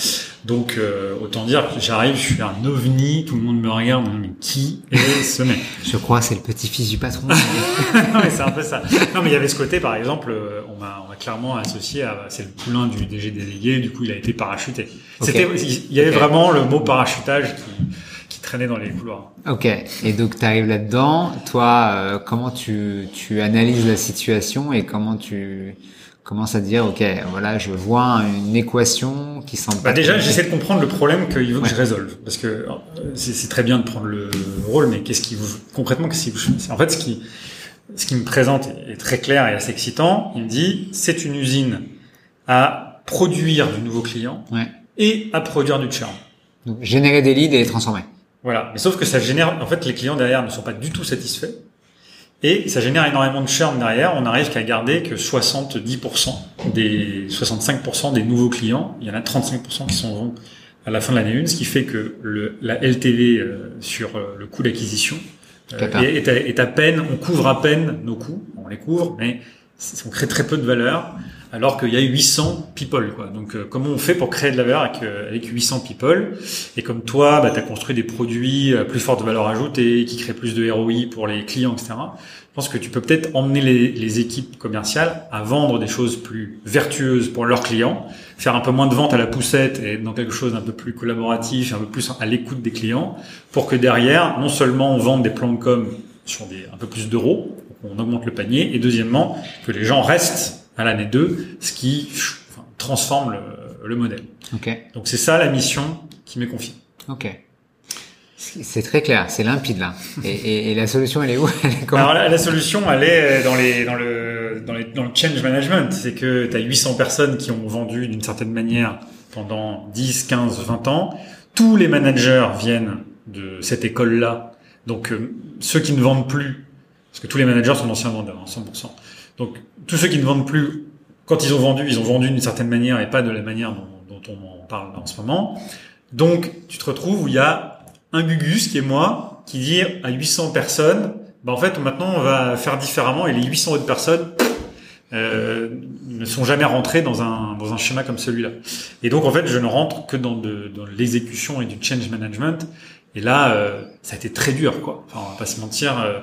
Donc euh, autant dire que j'arrive, je suis un ovni, tout le monde me regarde, mais qui est ce mec? Je crois c'est le petit-fils du patron. non mais c'est un peu ça. Non mais il y avait ce côté par exemple, euh, on m'a clairement associé à c'est le poulain du DG délégué, du coup il a été parachuté. C'était il y avait vraiment le mot parachutage qui traîner dans les couloirs. Ok. Et donc tu arrives là-dedans. Toi, euh, comment tu, tu analyses la situation et comment tu commences à dire ok, voilà, je vois une équation qui semble. Bah déjà, j'essaie de comprendre le problème qu'il veut que je résolve, parce que euh, c'est très bien de prendre le rôle, mais qu'est-ce qui vous concrètement qu'est-ce qui vous... En fait, ce qui ce qui me présente est très clair et assez excitant. Il me dit c'est une usine à produire du nouveau client ouais. et à produire du churn. Donc générer des leads et les transformer. Voilà. Mais sauf que ça génère, en fait, les clients derrière ne sont pas du tout satisfaits. Et ça génère énormément de churn derrière. On arrive qu'à garder que 70% des 65% des nouveaux clients. Il y en a 35% qui sont vont à la fin de l'année 1, ce qui fait que le, la LTV euh, sur euh, le coût d'acquisition euh, est, est, à peine, on couvre à peine nos coûts, on les couvre, mais on crée très peu de valeur alors qu'il y a 800 people. Quoi. Donc euh, comment on fait pour créer de la valeur avec, euh, avec 800 people? Et comme toi, bah, tu as construit des produits à plus forte valeur ajoutée, qui créent plus de ROI pour les clients, etc. Je pense que tu peux peut-être emmener les, les, équipes commerciales à vendre des choses plus vertueuses pour leurs clients, faire un peu moins de vente à la poussette et dans quelque chose d'un peu plus collaboratif, un peu plus à l'écoute des clients, pour que derrière, non seulement on vende des plans de com sur des, un peu plus d'euros, on augmente le panier, et deuxièmement, que les gens restent à l'année 2, ce qui transforme le, le modèle. Okay. Donc c'est ça la mission qui m'est confiée. Ok. C'est très clair, c'est limpide là. Et, et, et, la solution, elle est où? Alors la, la, solution, elle est dans les dans le dans, les, dans le change management. C'est que tu as 800 personnes qui ont vendu d'une certaine manière pendant 10, 15, 20 ans. Tous les managers viennent de cette école-là. Donc euh, ceux qui ne vendent plus, parce que tous les managers sont d'anciens vendeurs, 100%. Donc tous ceux qui ne vendent plus, quand ils ont vendu, ils ont vendu d'une certaine manière et pas de la manière dont, on en parle en ce moment. Donc tu te retrouves où il y a un Gugus qui est moi qui dit à 800 personnes, bah en fait maintenant on va faire différemment et les 800 autres personnes euh, ne sont jamais rentrées dans un dans un schéma comme celui-là. Et donc en fait je ne rentre que dans de dans l'exécution et du change management. Et là euh, ça a été très dur quoi. Enfin on va pas se mentir. Euh,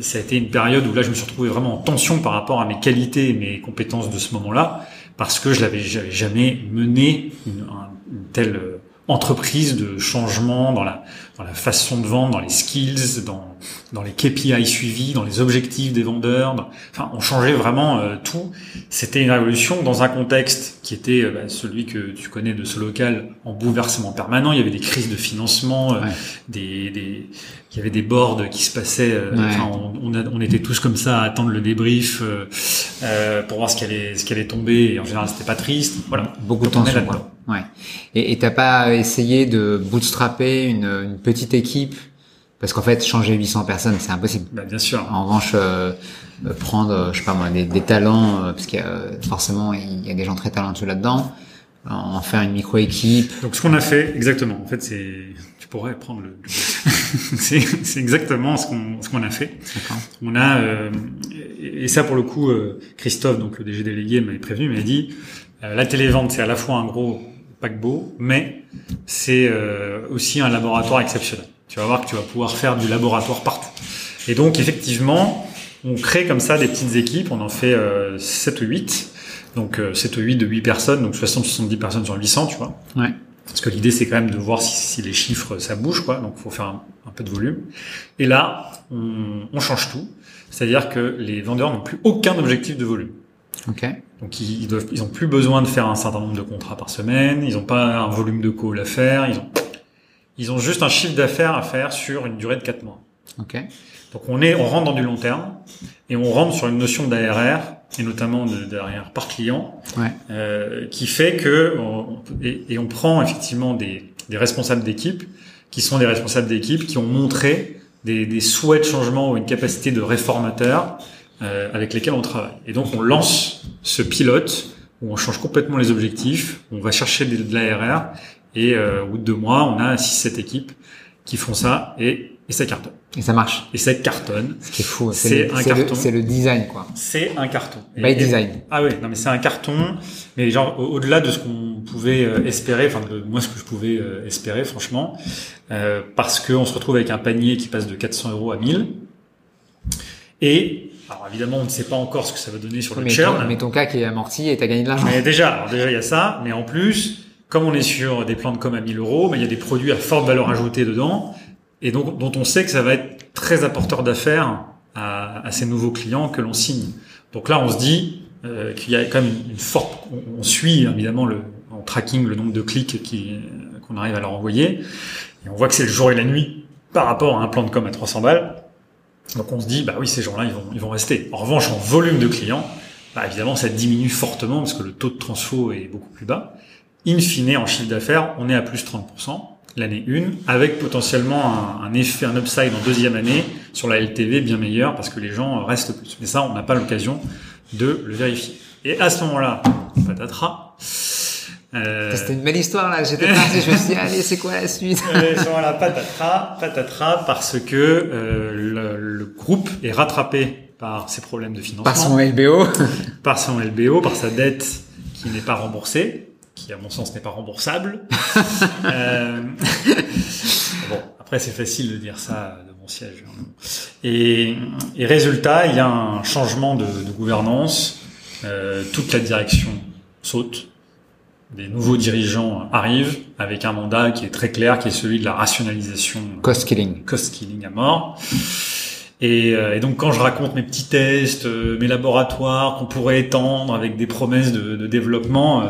ça a été une période où là je me suis retrouvé vraiment en tension par rapport à mes qualités et mes compétences de ce moment-là parce que je l'avais jamais mené une, une telle euh, entreprise de changement dans la dans la façon de vendre, dans les skills, dans dans les KPI suivis, dans les objectifs des vendeurs. enfin, on changeait vraiment euh, tout. C'était une révolution dans un contexte qui était euh, bah, celui que tu connais de ce local en bouleversement permanent. Il y avait des crises de financement, des, des il y avait des boards qui se passaient. Enfin, on, on, on, était tous comme ça à attendre le débrief pour voir ce qui allait ce qui allait tomber. Et en général, c'était pas triste. Voilà, beaucoup de temps. Ouais. Et t'as pas essayé de bootstrapper une, une petite équipe? Parce qu'en fait changer 800 personnes c'est impossible. Bah, bien sûr. En revanche, euh, euh prendre je sais pas moi des, des talents euh, parce qu'il y a forcément il y a des gens très talentueux là-dedans, en faire une micro équipe. Donc ce qu'on a fait exactement. En fait c'est tu pourrais prendre le. c'est exactement ce qu'on ce qu'on a fait. On a euh, et ça pour le coup Christophe donc le DG délégué m'avait prévenu m'avait dit la télévente c'est à la fois un gros paquebot, mais c'est euh, aussi un laboratoire exceptionnel. Tu vas voir que tu vas pouvoir faire du laboratoire partout. Et donc effectivement, on crée comme ça des petites équipes, on en fait euh, 7 ou 8. Donc euh, 7 ou 8 de 8 personnes, donc 60-70 personnes sur 800, tu vois. Ouais. Parce que l'idée c'est quand même de voir si, si, les chiffres ça bouge, quoi. Donc il faut faire un, un, peu de volume. Et là, on, on change tout. C'est-à-dire que les vendeurs n'ont plus aucun objectif de volume. Okay. Donc ils, doivent, ils ont plus besoin de faire un certain nombre de contrats par semaine, ils n'ont pas un volume de call à faire, ils ont, ils ont juste un chiffre d'affaires à faire sur une durée de 4 mois. Okay. Donc on est, on rentre dans du long terme et on rentre sur une notion d'ARR et notamment d'ARR par client, ouais. euh, qui fait que on, et, et, on prend effectivement des, des responsables d'équipe qui sont des responsables d'équipe qui ont montré des, des souhaits de changement ou une capacité de réformateur euh, avec lesquels on travaille. Et donc on lance ce pilote où on change complètement les objectifs, on va chercher de, de l'ARR et euh, au bout de deux mois, on a 6-7 équipes qui font ça et, et ça cartonne. Et ça marche. Et ça cartonne. Ce qui est fou. C'est un carton. C'est le design, quoi. C'est un carton. By et, design. Et, ah oui, non mais c'est un carton. Mais genre au-delà de ce qu'on pouvait euh, espérer, enfin de moi ce que je pouvais euh, espérer, franchement, euh, parce qu'on se retrouve avec un panier qui passe de 400 euros à 1000. Et alors évidemment, on ne sait pas encore ce que ça va donner sur le mais churn. Ton, mais ton cas qui est amorti et t'as gagné de l'argent. Mais déjà, alors déjà il y a ça, mais en plus, comme on est sur des plans de com à 1000 euros, mais il y a des produits à forte valeur ajoutée dedans, et donc dont on sait que ça va être très apporteur d'affaires à, à, ces nouveaux clients que l'on signe. Donc là, on se dit euh, qu'il y a quand même une, une forte. On, on, suit évidemment le en tracking le nombre de clics qui qu'on arrive à leur envoyer, et on voit que c'est le jour et la nuit par rapport à un plan de com à 300 balles. Donc on se dit, bah oui, ces gens-là, ils vont, ils vont rester. En revanche, en volume de clients, bah évidemment, ça diminue fortement parce que le taux de transfo est beaucoup plus bas. In fine, en chiffre d'affaires, on est à plus 30%. l'année 1, avec potentiellement un, un, effet, un upside en deuxième année sur la LTV bien meilleur parce que les gens restent plus. Mais ça, on n'a pas l'occasion de le vérifier. Et à ce moment-là, patatras. Euh... C'était une belle histoire là. J'étais parti, je me suis dit allez, c'est quoi la suite? Voilà, patatras, patatras, parce que euh, le, le, groupe est rattrapé par ses problèmes de financement, par son LBO, par son LBO, par sa dette qui n'est pas remboursée qui à mon sens n'est pas remboursable. euh, bon, après c'est facile de dire ça de mon siège. Hein. Et, et résultat, il y a un changement de, de gouvernance. Euh, toute la direction saute. Des nouveaux dirigeants arrivent avec un mandat qui est très clair, qui est celui de la rationalisation. Cost killing. Cost killing à mort. Et, euh, et, donc quand je raconte mes petits tests, euh, mes laboratoires qu'on pourrait étendre avec des promesses de, de développement, euh,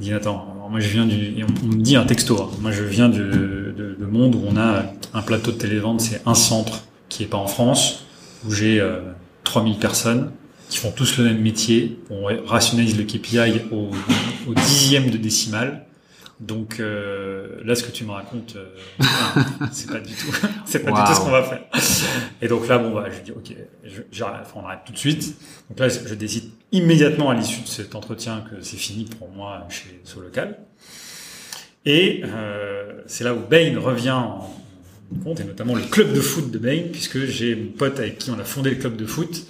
dit attends, moi je viens du, on, me dit un texto. Hein. Moi je viens du de, de, monde où on a un plateau de télévente, c'est un centre qui est pas en France, où j'ai euh, 3000 personnes qui font tous le même métier. On rationalise le KPI au, au dixième de décimale. Donc euh, là, ce que tu me racontes, euh, c'est pas du tout, c'est pas wow. du tout ce qu'on va faire. Et donc là, bon, bah, je dis ok, j'arrête, enfin, on arrête tout de suite. Donc là, je décide immédiatement à l'issue de cet entretien que c'est fini pour moi chez Solocal. Et euh, c'est là où Bain revient en compte, et notamment le club de foot de Bain, puisque j'ai mon pote avec qui on a fondé le club de foot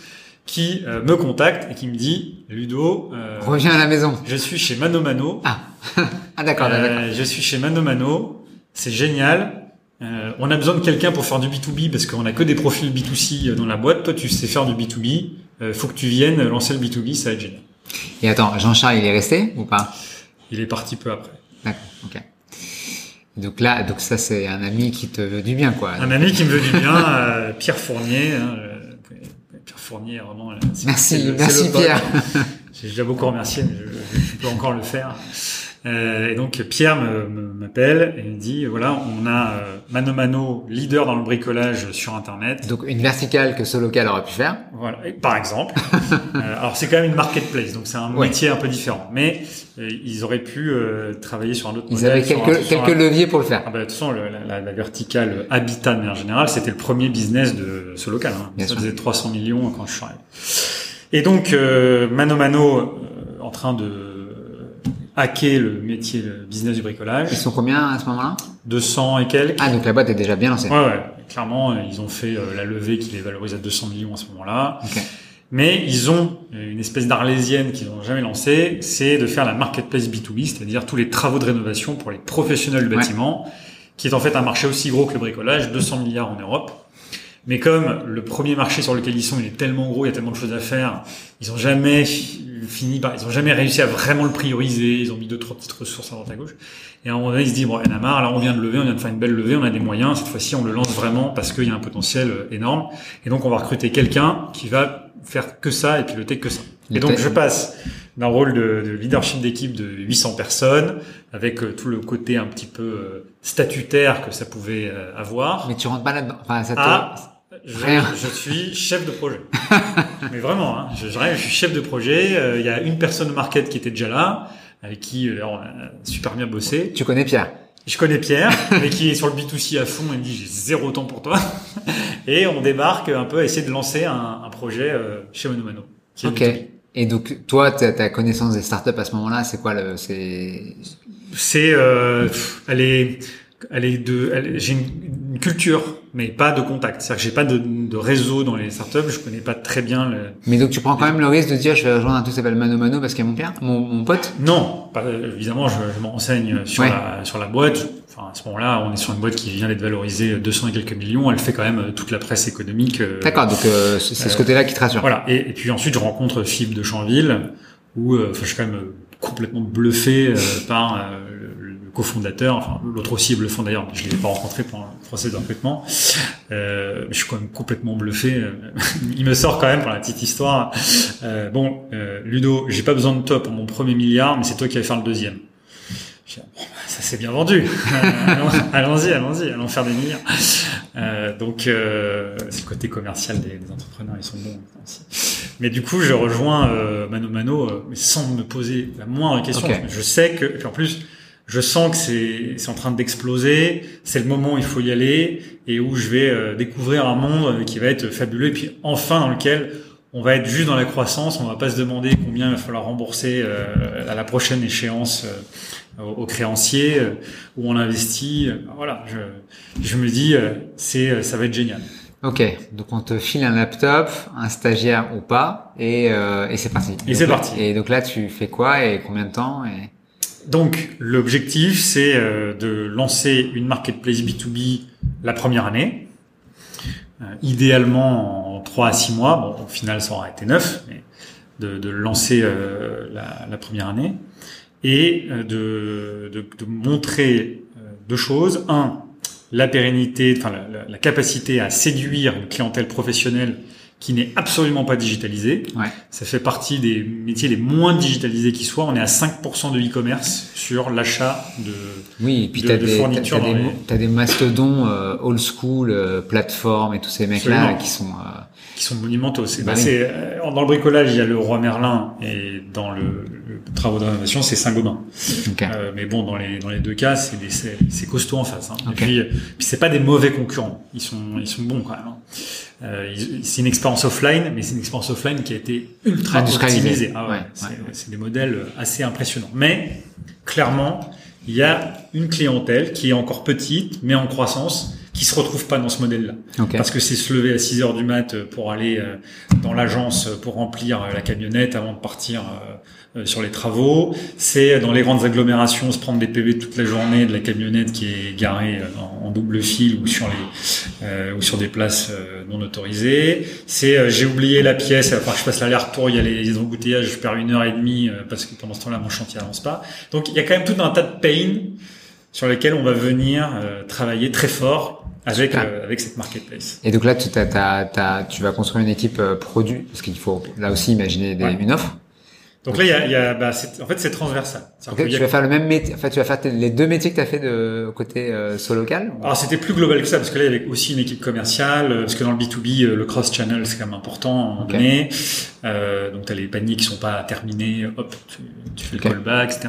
qui euh, me contacte et qui me dit Ludo, euh, reviens à la maison. Je suis chez Mano Mano. Ah, ah d'accord, euh, Je suis chez Mano Mano. C'est génial. Euh, on a besoin de quelqu'un pour faire du B2B parce qu'on a que des profils B2C dans la boîte. Toi, tu sais faire du B2B. Euh, faut que tu viennes lancer le B2B, ça va être génial. Et attends, Jean-Charles, il est resté ou pas? Il est parti peu après. D'accord, ok. Donc là, donc ça c'est un ami qui te veut du bien, quoi. Un ami qui me veut du bien, euh, Pierre Fournier. Hein, Pierre Fournier, vraiment. Merci, merci Pierre. J'ai déjà beaucoup remercié, mais je, je, peux encore le faire. Euh, et donc Pierre m'appelle et me dit voilà, on a euh, Mano Mano leader dans le bricolage sur Internet. Donc une verticale que Solocal aurait pu faire. Voilà, et, par exemple. euh, alors c'est quand même une marketplace, donc c'est un ouais. métier un peu différent, mais euh, ils auraient pu euh, travailler sur un autre. Ils modèle, avaient quelques, un, quelques un... leviers pour le faire. Ah bah, de toute façon, le, la, la, verticale habitat de manière générale, c'était le premier business de Solocal. Hein. Ça sûr. faisait 300 millions quand je suis arrivé. Et donc euh, Mano Mano en train de hacker le métier, le business du bricolage. Ils sont combien à ce moment-là 200 et quelques. Ah, donc la boîte est déjà bien lancée. Ouais, ouais. Clairement, ils ont fait euh, la levée qui les valorise à 200 millions à ce moment-là. Okay. Mais ils ont une espèce d'arlésienne qu'ils n'ont jamais lancée, c'est de faire la marketplace B2B, c'est-à-dire tous les travaux de rénovation pour les professionnels du bâtiment, ouais. qui est en fait un marché aussi gros que le bricolage, 200 milliards en Europe. Mais comme le premier marché sur lequel ils sont, il est tellement gros, il y a tellement de choses à faire, ils ont jamais fini par, ils ont jamais réussi à vraiment le prioriser, ils ont mis deux, trois petites ressources à droite à gauche. Et à un moment donné, ils se disent, bon, il y en a marre, là, on vient de lever, on vient de faire une belle levée, on a des moyens, cette fois-ci, on le lance vraiment parce qu'il y a un potentiel énorme. Et donc, on va recruter quelqu'un qui va faire que ça et piloter que ça. Et donc, je passe d'un rôle de, de leadership d'équipe de 800 personnes, avec euh, tout le côté un petit peu euh, statutaire que ça pouvait euh, avoir. Mais tu rentres pas là-dedans. Enfin, ça te... je, je, suis chef de projet. Mais vraiment, hein, je, je, suis chef de projet. Euh, il y a une personne au market qui était déjà là, avec qui euh, on a super bien bossé. Tu connais Pierre? Je connais Pierre, mais qui est sur le B2C à fond. Il me dit j'ai zéro temps pour toi. Et on débarque un peu à essayer de lancer un, un projet euh, chez Mano Mano. Ok. Et donc toi, ta, connaissance des startups à ce moment-là, c'est quoi le C'est c'est euh, elle est elle est de j'ai une, une, culture mais pas de contact. C'est-à-dire que j'ai pas de, de, réseau dans les startups je connais pas très bien le mais donc tu prends quand même le risque de dire je vais rejoindre un truc qui s'appelle Mano Mano parce qu'il y a mon père mon, mon pote? Non. Pas, évidemment je, je m'enseigne sur ouais. la sur la boîte. Enfin à ce moment-là on est sur une boîte qui vient d'être valorisée 200 et quelques millions. Elle fait quand même toute la presse économique euh, d'accord donc euh, c'est ce côté-là qui te rassure. voilà. Et, et, puis ensuite je rencontre Philippe de Chanville où euh, je suis quand même complètement bluffé par cofondateur, enfin l'autre aussi est bluffant d'ailleurs, je l'ai pas rencontré pendant le procès de recrutement, euh, je suis quand même complètement bluffé. Il me sort quand même pour la petite histoire. Euh, bon, euh, Ludo, j'ai pas besoin de toi pour mon premier milliard, mais c'est toi qui vas faire le deuxième. Bon, ça s'est bien vendu. allons-y, allons-y, allons faire des milliards. Euh, donc euh, c'est le côté commercial des, des, entrepreneurs, ils sont bons aussi. Mais du coup, je rejoins euh, Mano Mano, mais sans me poser la moindre question. Okay. Je sais que, et puis en plus, je sens que c'est c'est en train d'exploser, c'est le moment où il faut y aller et où je vais euh, découvrir un monde qui va être fabuleux et puis enfin dans lequel on va être juste dans la croissance, on va pas se demander combien il va falloir rembourser euh, à la prochaine échéance euh, aux créanciers euh, où on investit. Voilà, je, je me dis c'est ça va être génial. Ok, donc on te file un laptop, un stagiaire ou pas, et, et c'est parti. Et c'est parti. Et donc là, tu fais quoi et combien de temps et... Donc l'objectif, c'est de lancer une marketplace B2B la première année, idéalement en 3 à 6 mois. Bon, au final, ça aura été 9, mais de, de lancer euh, la, première année et euh, de, montrer euh, deux choses. Un, la pérennité, enfin la, capacité à séduire une clientèle professionnelle qui n'est absolument pas digitalisée. Ouais. Ça fait partie des métiers les moins digitalisés qui soient. On est à 5% de e-commerce sur l'achat de Oui, et puis t'as de des, fournitures des, les- des mastodons euh, old school, euh, plateformes et tous ces mecs-là qui sont... euh, qui sont monumentaux. C'est, Bah oui. euh, dans le bricolage, il y a le Roi Merlin et dans le travaux de rénovation, c'est Saint-Gobain. Euh, mais bon, dans les dans les deux cas, c'est des c'est, c'est costaud en face. Hein. Et puis, euh, puis c'est pas des mauvais concurrents. Ils sont ils sont bons quand même. hein. Euh, c'est une expérience offline, mais c'est une expérience offline qui a été ultra optimisée. Ah ouais, Ouais, c'est, ouais, ouais. c'est des modèles assez impressionnants. Mais clairement, il y a une clientèle qui est encore petite, mais en croissance, qui se retrouve pas dans ce modèle-là. Ok. Parce que c'est se lever à 6 heures du mat pour aller euh, dans l'agence pour remplir euh, la camionnette avant de partir euh, sur les travaux. C'est dans les grandes agglomérations se prendre des PV toute la journée de la camionnette qui est garée en, double fil ou sur les euh, ou sur des places non autorisées. C'est euh, j'ai oublié la pièce, il va falloir que je fasse l'aller-retour, il y a les, les embouteillages, je perds une heure et demie parce que pendant ce temps-là mon chantier avance pas. Donc il y a quand même tout un tas de pain sur lesquels on va venir euh, travailler très fort avec euh, avec cette marketplace. Et donc là, tu, t'as- tu vas construire une équipe euh, produit, parce qu'il faut là aussi imaginer des, Ouais. une offre. Donc là, il y a, y a bah, c'est- en fait, c'est transversal. Y tu a- vas faire le même métier. En fait, tu vas faire les deux métiers que tu as fait de côté euh, solo local. Alors c'était plus global que ça parce que là il y avait aussi une équipe commerciale euh, parce que dans le B2B euh, le cross channel c'est quand même important à un moment Ok. donné. Euh, donc tu as les paniers qui sont pas terminés, hop, tu, tu fais le callback, etc.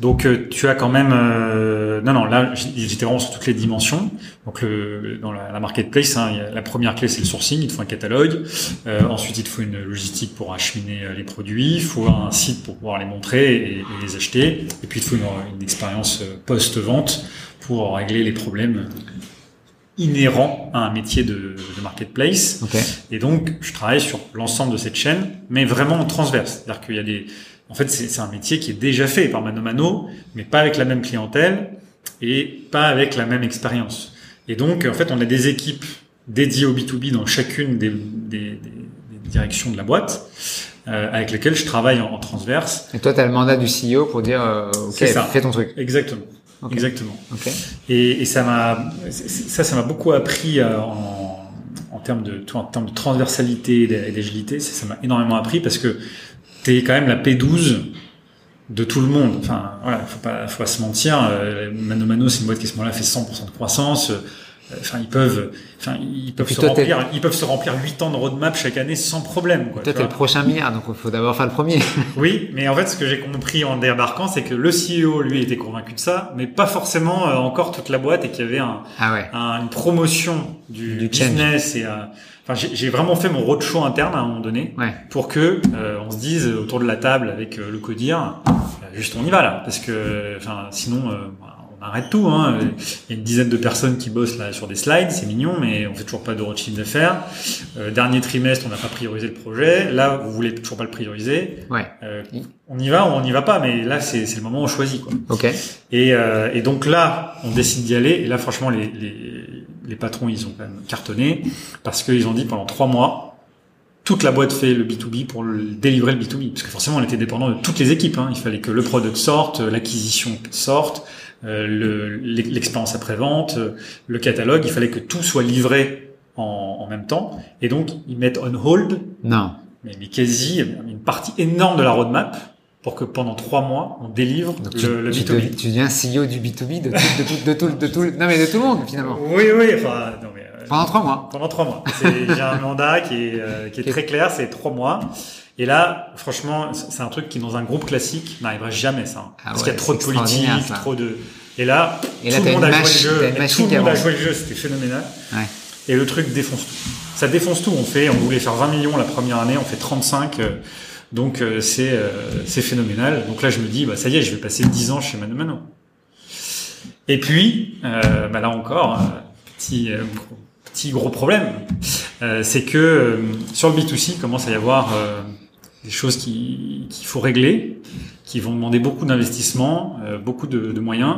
Donc euh, tu as quand même euh, non non là j'étais vraiment sur toutes les dimensions. Donc le dans la, la marketplace, hein, y a- la première clé c'est le sourcing, il te faut un catalogue. Euh, ensuite il te faut une logistique pour acheminer les produits, il faut un site pour pouvoir les montrer et, et les acheter. Et puis il faut une, une expérience euh, post-vente pour régler les problèmes inhérents à un métier de, de marketplace. Et donc, je travaille sur l'ensemble de cette chaîne, mais vraiment en transverse. C'est-à-dire qu'il y a des, en fait, c'est un métier qui est déjà fait par Mano Mano, mais pas avec la même clientèle et pas avec la même expérience. Et donc, en fait, on a des équipes dédiées au B2B dans chacune des, des, des- des directions de la boîte, euh, avec lesquelles je travaille en, en transverse. Et toi, tu as le mandat du CEO pour dire, euh, ok, ça. fais ton truc. Exactement. Exactement. Et, et ça m'a ça ça m'a beaucoup appris euh, en, en termes de en termes de transversalité et d'a- et d'agilité ça m'a énormément appris parce que t'es quand même la P12 de tout le monde enfin voilà faut pas faut pas se mentir Mano Mano c'est une boîte qui à ce moment-là fait 100% de croissance enfin ils peuvent enfin ils peuvent se remplir ils peuvent se remplir 8 ans de roadmap chaque année sans problème quoi, Toi, t'es le prochain milliard, donc il faut d'abord faire le premier. Oui, mais en fait, ce que j'ai compris en débarquant, c'est que le CEO, lui, était convaincu de ça, mais pas forcément euh, encore toute la boîte et qu'il y avait un, ah ouais. un- une promotion du, Du change. business et euh, enfin j'ai vraiment fait mon roadshow interne à un moment donné Ouais. pour que euh, on se dise autour de la table avec euh, le codir euh, juste on y va là parce que enfin sinon euh, on arrête tout hein. il y a une dizaine de personnes qui bossent là sur des slides c'est mignon mais on fait toujours pas de chiffre d'affaires euh, dernier trimestre on n'a pas priorisé le projet là vous voulez toujours pas le prioriser Ouais. Euh, on y va ou on n'y va pas mais là c'est le moment où on choisit quoi Ok. et, euh, et donc là, on décide d'y aller. Et là, franchement, les, les, les patrons, ils ont quand même cartonné parce qu'ils ont dit pendant trois mois, toute la boîte fait le B2B pour le, délivrer le B2B. Parce que forcément, on était dépendant de toutes les équipes. Hein. Il fallait que le product sorte, l'acquisition sorte, euh, le- l'expérience après-vente, euh, le catalogue. Il fallait que tout soit livré en, en même temps. Et donc, ils mettent on hold, Non. mais, mais quasi une partie énorme de la roadmap pour que pendant trois mois, on délivre Donc, tu, le, le tu B2B. deviens- tu deviens CEO du B2B de tout, de tout, de tout, de tout, non mais de tout le monde finalement. Oui, oui, enfin, non, mais, euh, Pendant trois mois. pendant trois mois. J'ai un mandat qui est, euh, qui est très clair, c'est trois mois. Et là, franchement, c'est un truc qui dans un groupe classique n'arriverait jamais ça. Ah parce ouais, qu'il y a trop de politique, trop de. Et là, Et là, tout le monde a joué le jeu. Et Tout le monde a joué le jeu, c'était phénoménal. Ouais. Et le truc défonce tout. Ça défonce tout. On fait, on voulait faire 20 millions la première année, on fait 35. euh, donc euh, c'est euh, c'est phénoménal. Donc là, je me dis, bah ça y est, je vais passer 10 ans chez Mano Mano. Et puis, bah là encore, petit gros- petit gros problème, c'est que sur le B2C, il commence à y avoir des choses qui qu'il faut régler, qui vont demander beaucoup d'investissement, euh, beaucoup de, de moyens,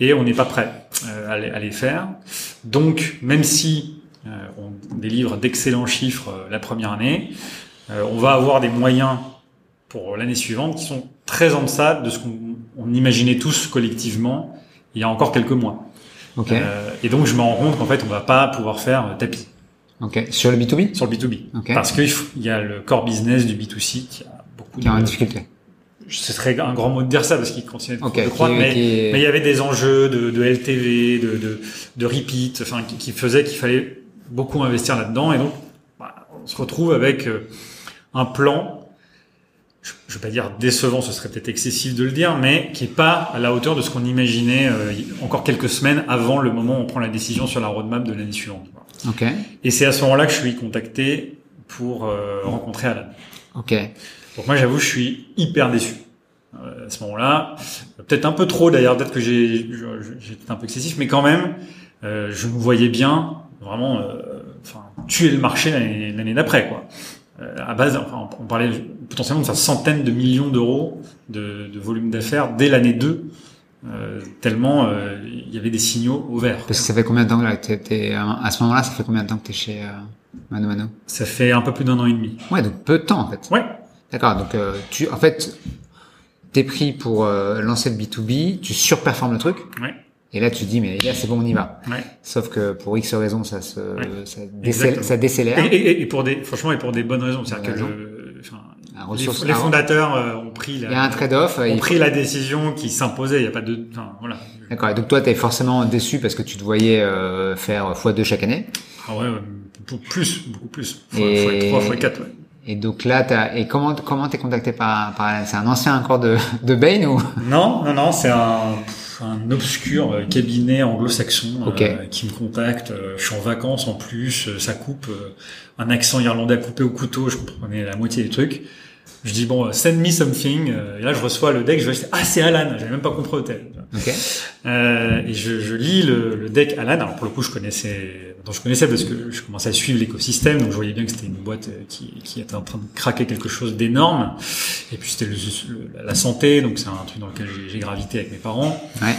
et on n'est pas prêt euh, à, les, à les faire. Donc, même si euh, on délivre d'excellents chiffres euh, la première année, euh, on va avoir des moyens pour l'année suivante qui sont très en deçà de ce qu'on on imaginait tous collectivement il y a encore quelques mois. Ok. Euh, et donc, je me rends compte qu'en fait, on va pas pouvoir faire tapis Ok. Sur le B2B sur le B2B. Ok. Parce qu'il y a le core business du B2C qui a beaucoup Qui de... difficulté. Ce serait un grand mot de dire ça parce qu'il continue de, Ok. de Qui- mais, qui- mais il y avait des enjeux de, de LTV, de, de, de repeat, enfin, qui, qui faisaient qu'il fallait beaucoup investir là-dedans. Et donc, bah, on se retrouve avec euh, un plan, je ne vais pas dire décevant, ce serait peut-être excessif de le dire, mais qui est pas à la hauteur de ce qu'on imaginait euh, encore quelques semaines avant le moment où on prend la décision sur la roadmap de l'année suivante. Ok. Et c'est à ce moment-là que je suis contacté pour euh, rencontrer Alan. Ok. Donc moi, j'avoue, je suis hyper déçu. Euh, à ce moment-là, peut-être un peu trop d'ailleurs, peut-être que j'ai été un peu excessif, mais quand même, euh, je nous voyais bien vraiment, euh, enfin, tuer le marché l'année d'après, quoi. Euh, à base, enfin, on parlait potentiellement de faire centaines de millions d'euros de, de volume d'affaires dès l'année 2, euh, tellement euh, il y avait des signaux au vert. Parce que ça fait combien de temps que t'es- t'es- à ce moment-là, ça fait combien de temps que t'es chez euh, Mano Mano? Ça fait un peu plus d'un an et demi. Ouais, donc peu de temps en fait. Ouais, D'accord. Donc euh, tu, en fait, t'es pris pour euh, lancer le B2B, tu surperformes le truc, ouais, et là tu te dis mais là c'est bon, on y va. ouais. Sauf que pour X raisons, ça se, ça, Exactement. ça décélère. Et, et- et pour des, franchement, et pour des bonnes raisons. C'est-à-dire que enfin, Les, fondateurs euh, ont pris la, Il y a un trade-off. ont il pris faut- la décision qui s'imposait. Il n'y a pas de, enfin, voilà. D'accord. Et donc toi, t'es forcément déçu parce que tu te voyais euh, faire x2 chaque année? Ah ouais, ouais, beaucoup plus, beaucoup plus. Fois, Et- fois trois, fois quatre, ouais. Et donc là, t'as, et comment, comment t'es contacté par, par C'est un ancien encore de, de Bain ou? Non, non, non, c'est un, un obscur cabinet anglo-saxon euh, Ok. qui me contacte. Je suis en vacances en plus, ça coupe un accent irlandais à couper au couteau. Je comprenais la moitié des trucs. Je dis bon, send me something. euh, Et là, je reçois le deck. Je vais ah c'est Alan. J'avais même pas compris au tel. Ok. Euh, et je, je lis le, le deck Alan. Alors pour le coup, je connaissais, dont je connaissais parce que je commençais à suivre l'écosystème, donc je voyais bien que c'était une boîte euh, qui, qui était en train de craquer quelque chose d'énorme. Et puis c'était le, le- la santé, donc c'est un truc dans lequel j'ai- j'ai gravité avec mes parents. Ouais.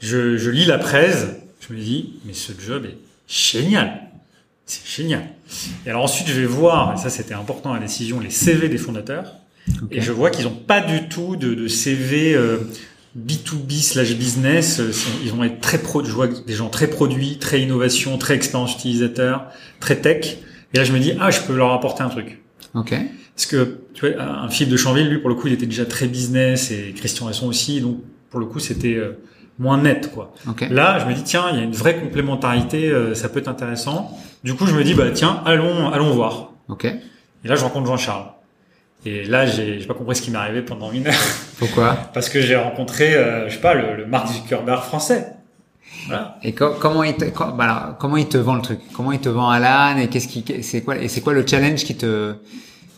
Je, je lis la presse, je me dis, mais ce job est génial. C'est génial. Et alors ensuite, je vais voir, et ça c'était important à la décision, les CV des fondateurs. Et je vois qu'ils n'ont pas du tout de, de CV euh, B2B slash business. Euh, Ils vont être très pro. Je vois des gens très produits, très innovation, très expérience utilisateur, très tech. Et là, je me dis, ah, je peux leur apporter un truc. Ok. Parce que, tu vois, un Philippe de Chanville, lui, pour le coup, il était déjà très business et Christian Resson aussi. Donc, pour le coup, c'était euh, moins net, quoi. Ok. Là, je me dis, tiens, il y a une vraie complémentarité, euh, ça peut être intéressant. Du coup, je me dis, bah, tiens, allons, allons voir. Ok. Et là, je rencontre Jean-Charles. Et là, j'ai j'ai pas compris ce qui m'est arrivé pendant une heure. Pourquoi? Parce que j'ai rencontré, euh, je sais pas, le, le Mark Zuckerberg français. Voilà. Et co- comment il te, co- bah alors, comment il te vend le truc? Comment il te vend Alan et qu'est-ce qui, c'est quoi et c'est quoi le challenge qui te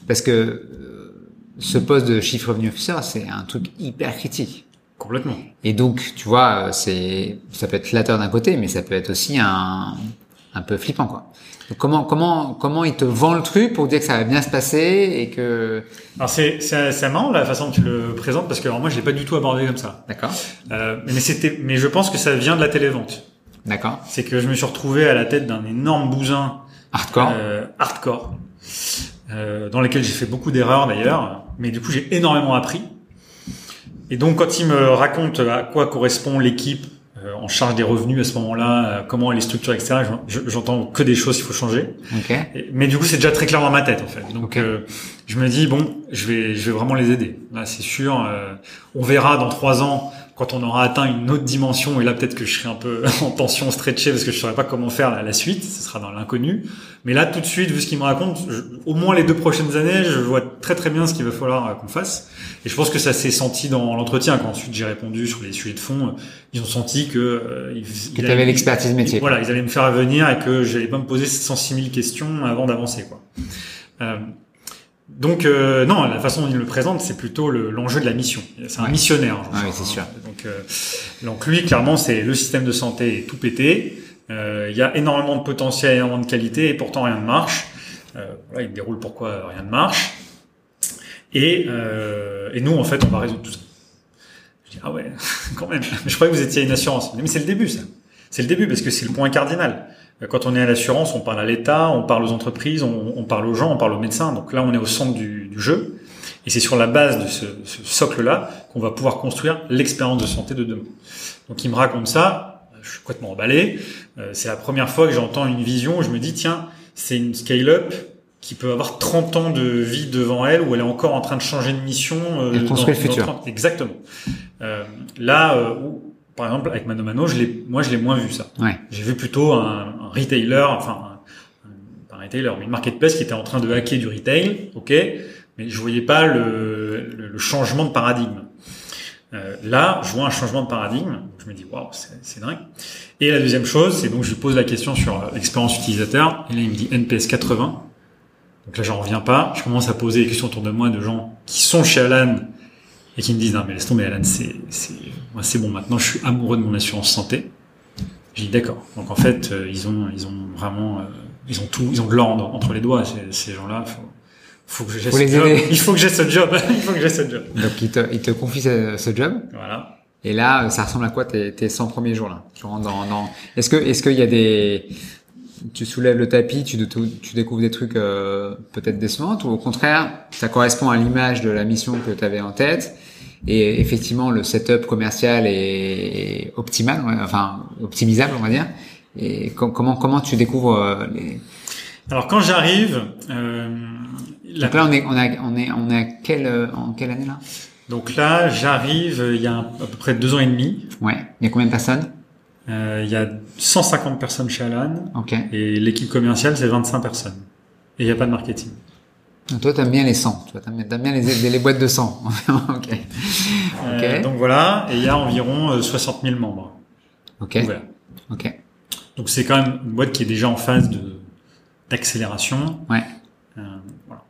Parce que euh, ce poste de chief revenue officer, c'est un truc hyper critique. Complètement. Et donc, tu vois, euh, c'est, ça peut être flatteur d'un côté, mais ça peut être aussi un, un peu flippant, quoi. Donc, comment, comment, comment il te vend le truc pour dire que ça va bien se passer et que, Alors, c'est, c'est, c'est marrant la façon dont tu le présentes parce que alors, moi, je l'ai pas du tout abordé comme ça. d'accord, Euh, mais c'était, mais je pense que ça vient de la télévente. d'accord, C'est que je me suis retrouvé à la tête d'un énorme bousin hardcore, euh, hardcore, euh, dans lequel j'ai fait beaucoup d'erreurs d'ailleurs, mais du coup j'ai énormément appris. Et donc quand il me raconte à quoi correspond l'équipe euh, en charge des revenus à ce moment-là, euh, comment elle est structurée, etc., je- j'entends que des choses qu'il faut changer. ok, Et- mais du coup c'est déjà très clair dans ma tête en fait. Donc euh, je me dis bon, je vais, je vais vraiment les aider. Là c'est sûr. euh, on verra dans trois ans quand on aura atteint une autre dimension, et là peut-être que je serai un peu en tension stretchée parce que je saurais pas comment faire la, la suite, ce sera dans l'inconnu. Mais là, tout de suite, vu ce qu'il me raconte, au moins les deux prochaines années, je vois très très bien ce qu'il va falloir euh, qu'on fasse. Et je pense que ça s'est senti dans l'entretien. Quand ensuite j'ai répondu sur les sujets de fond, euh, ils ont senti que euh, ils, que tu avais l'expertise métier. Voilà, ils allaient me faire venir et que j'allais pas me poser 106 000 questions avant d'avancer, quoi. Euh, donc euh, non, la façon dont il le présente, c'est plutôt l'enjeu de la mission. C'est un missionnaire. Ah oui, c'est sûr. Donc, euh, donc lui, clairement, c'est le système de santé est tout pété. Euh, il y a énormément de potentiel, énormément de qualité, et pourtant rien ne marche. voilà, il déroule pourquoi rien ne marche. Et, et nous, en fait, on va résoudre tout ça. Je dis ah ouais, quand même. Mais je croyais que vous étiez une assurance. Mais c'est le début, ça. C'est le début parce que c'est le point cardinal. Quand on est à l'assurance, on parle à l'État, on parle aux entreprises, on, on, parle aux gens, on parle aux médecins. Donc là, on est au centre du, du jeu. Et c'est sur la base de ce, ce socle-là qu'on va pouvoir construire l'expérience de santé de demain. Donc il me raconte ça, je suis complètement emballé. Euh, c'est la première fois que j'entends une vision où je me dis, tiens, c'est une scale-up qui peut avoir 30 ans de vie devant elle, où elle est encore en train de changer de mission. Euh, construire le futur. Exactement. Euh, là, euh, par exemple, avec Mano Mano, je l'ai, moi, je l'ai moins vu ça. Ouais. J'ai vu plutôt un, un retailer, enfin, un, un, retailer, mais une marketplace qui était en train de hacker du retail, ok, mais je voyais pas le, le, le changement de paradigme. Euh, là, je vois un changement de paradigme. Je me dis, waouh, c'est dingue. Et la deuxième chose, c'est donc je lui pose la question sur euh, l'expérience utilisateur. Et là, il me dit NPS 80. Donc là, j'en reviens pas. Je commence à poser des questions autour de moi de gens qui sont chez Alan et qui me disent non mais laisse tomber Alan c'est c'est moi c'est bon maintenant je suis amoureux de mon assurance santé. J'ai dit d'accord. Donc en fait euh, ils ont ils ont vraiment euh, ils ont tout ils ont de l'ordre entre les doigts ces, ces gens là faut faut que j'ai ce les job. il faut que j'ai ce job. Il faut que j'ai ce job. Donc il te, il te confie ce, ce job. voilà. Et là, ça ressemble à quoi tes, tes 100 premiers jours là? Tu rentres dans, dans... Est-ce que est-ce qu'il y a des tu soulèves le tapis, tu, tu découvres des trucs euh, peut-être décevants, ou au contraire, ça correspond à l'image de la mission que tu avais en tête, et effectivement le setup commercial est optimal, enfin optimisable on va dire. Et com comment comment tu découvres euh, les... alors quand j'arrive euh, la- Donc là on est on a on est on est à quelle euh, en quelle année là? Donc là j'arrive euh, il y a à peu près deux ans et demi Ouais. Il y a combien de personnes? Il y a 150 personnes chez Alan Ok. et l'équipe commerciale c'est 25 personnes et il n'y a pas de marketing Donc toi t'aimes bien les 100, tu vois, t'aimes bien, les, les boîtes de 100. ok. Ok. Euh, donc voilà, et il y a environ euh, 60 000 membres. Ok. Voilà. Ok. Donc c'est quand même une boîte qui est déjà en phase de d'accélération. Ouais. Euh, voilà.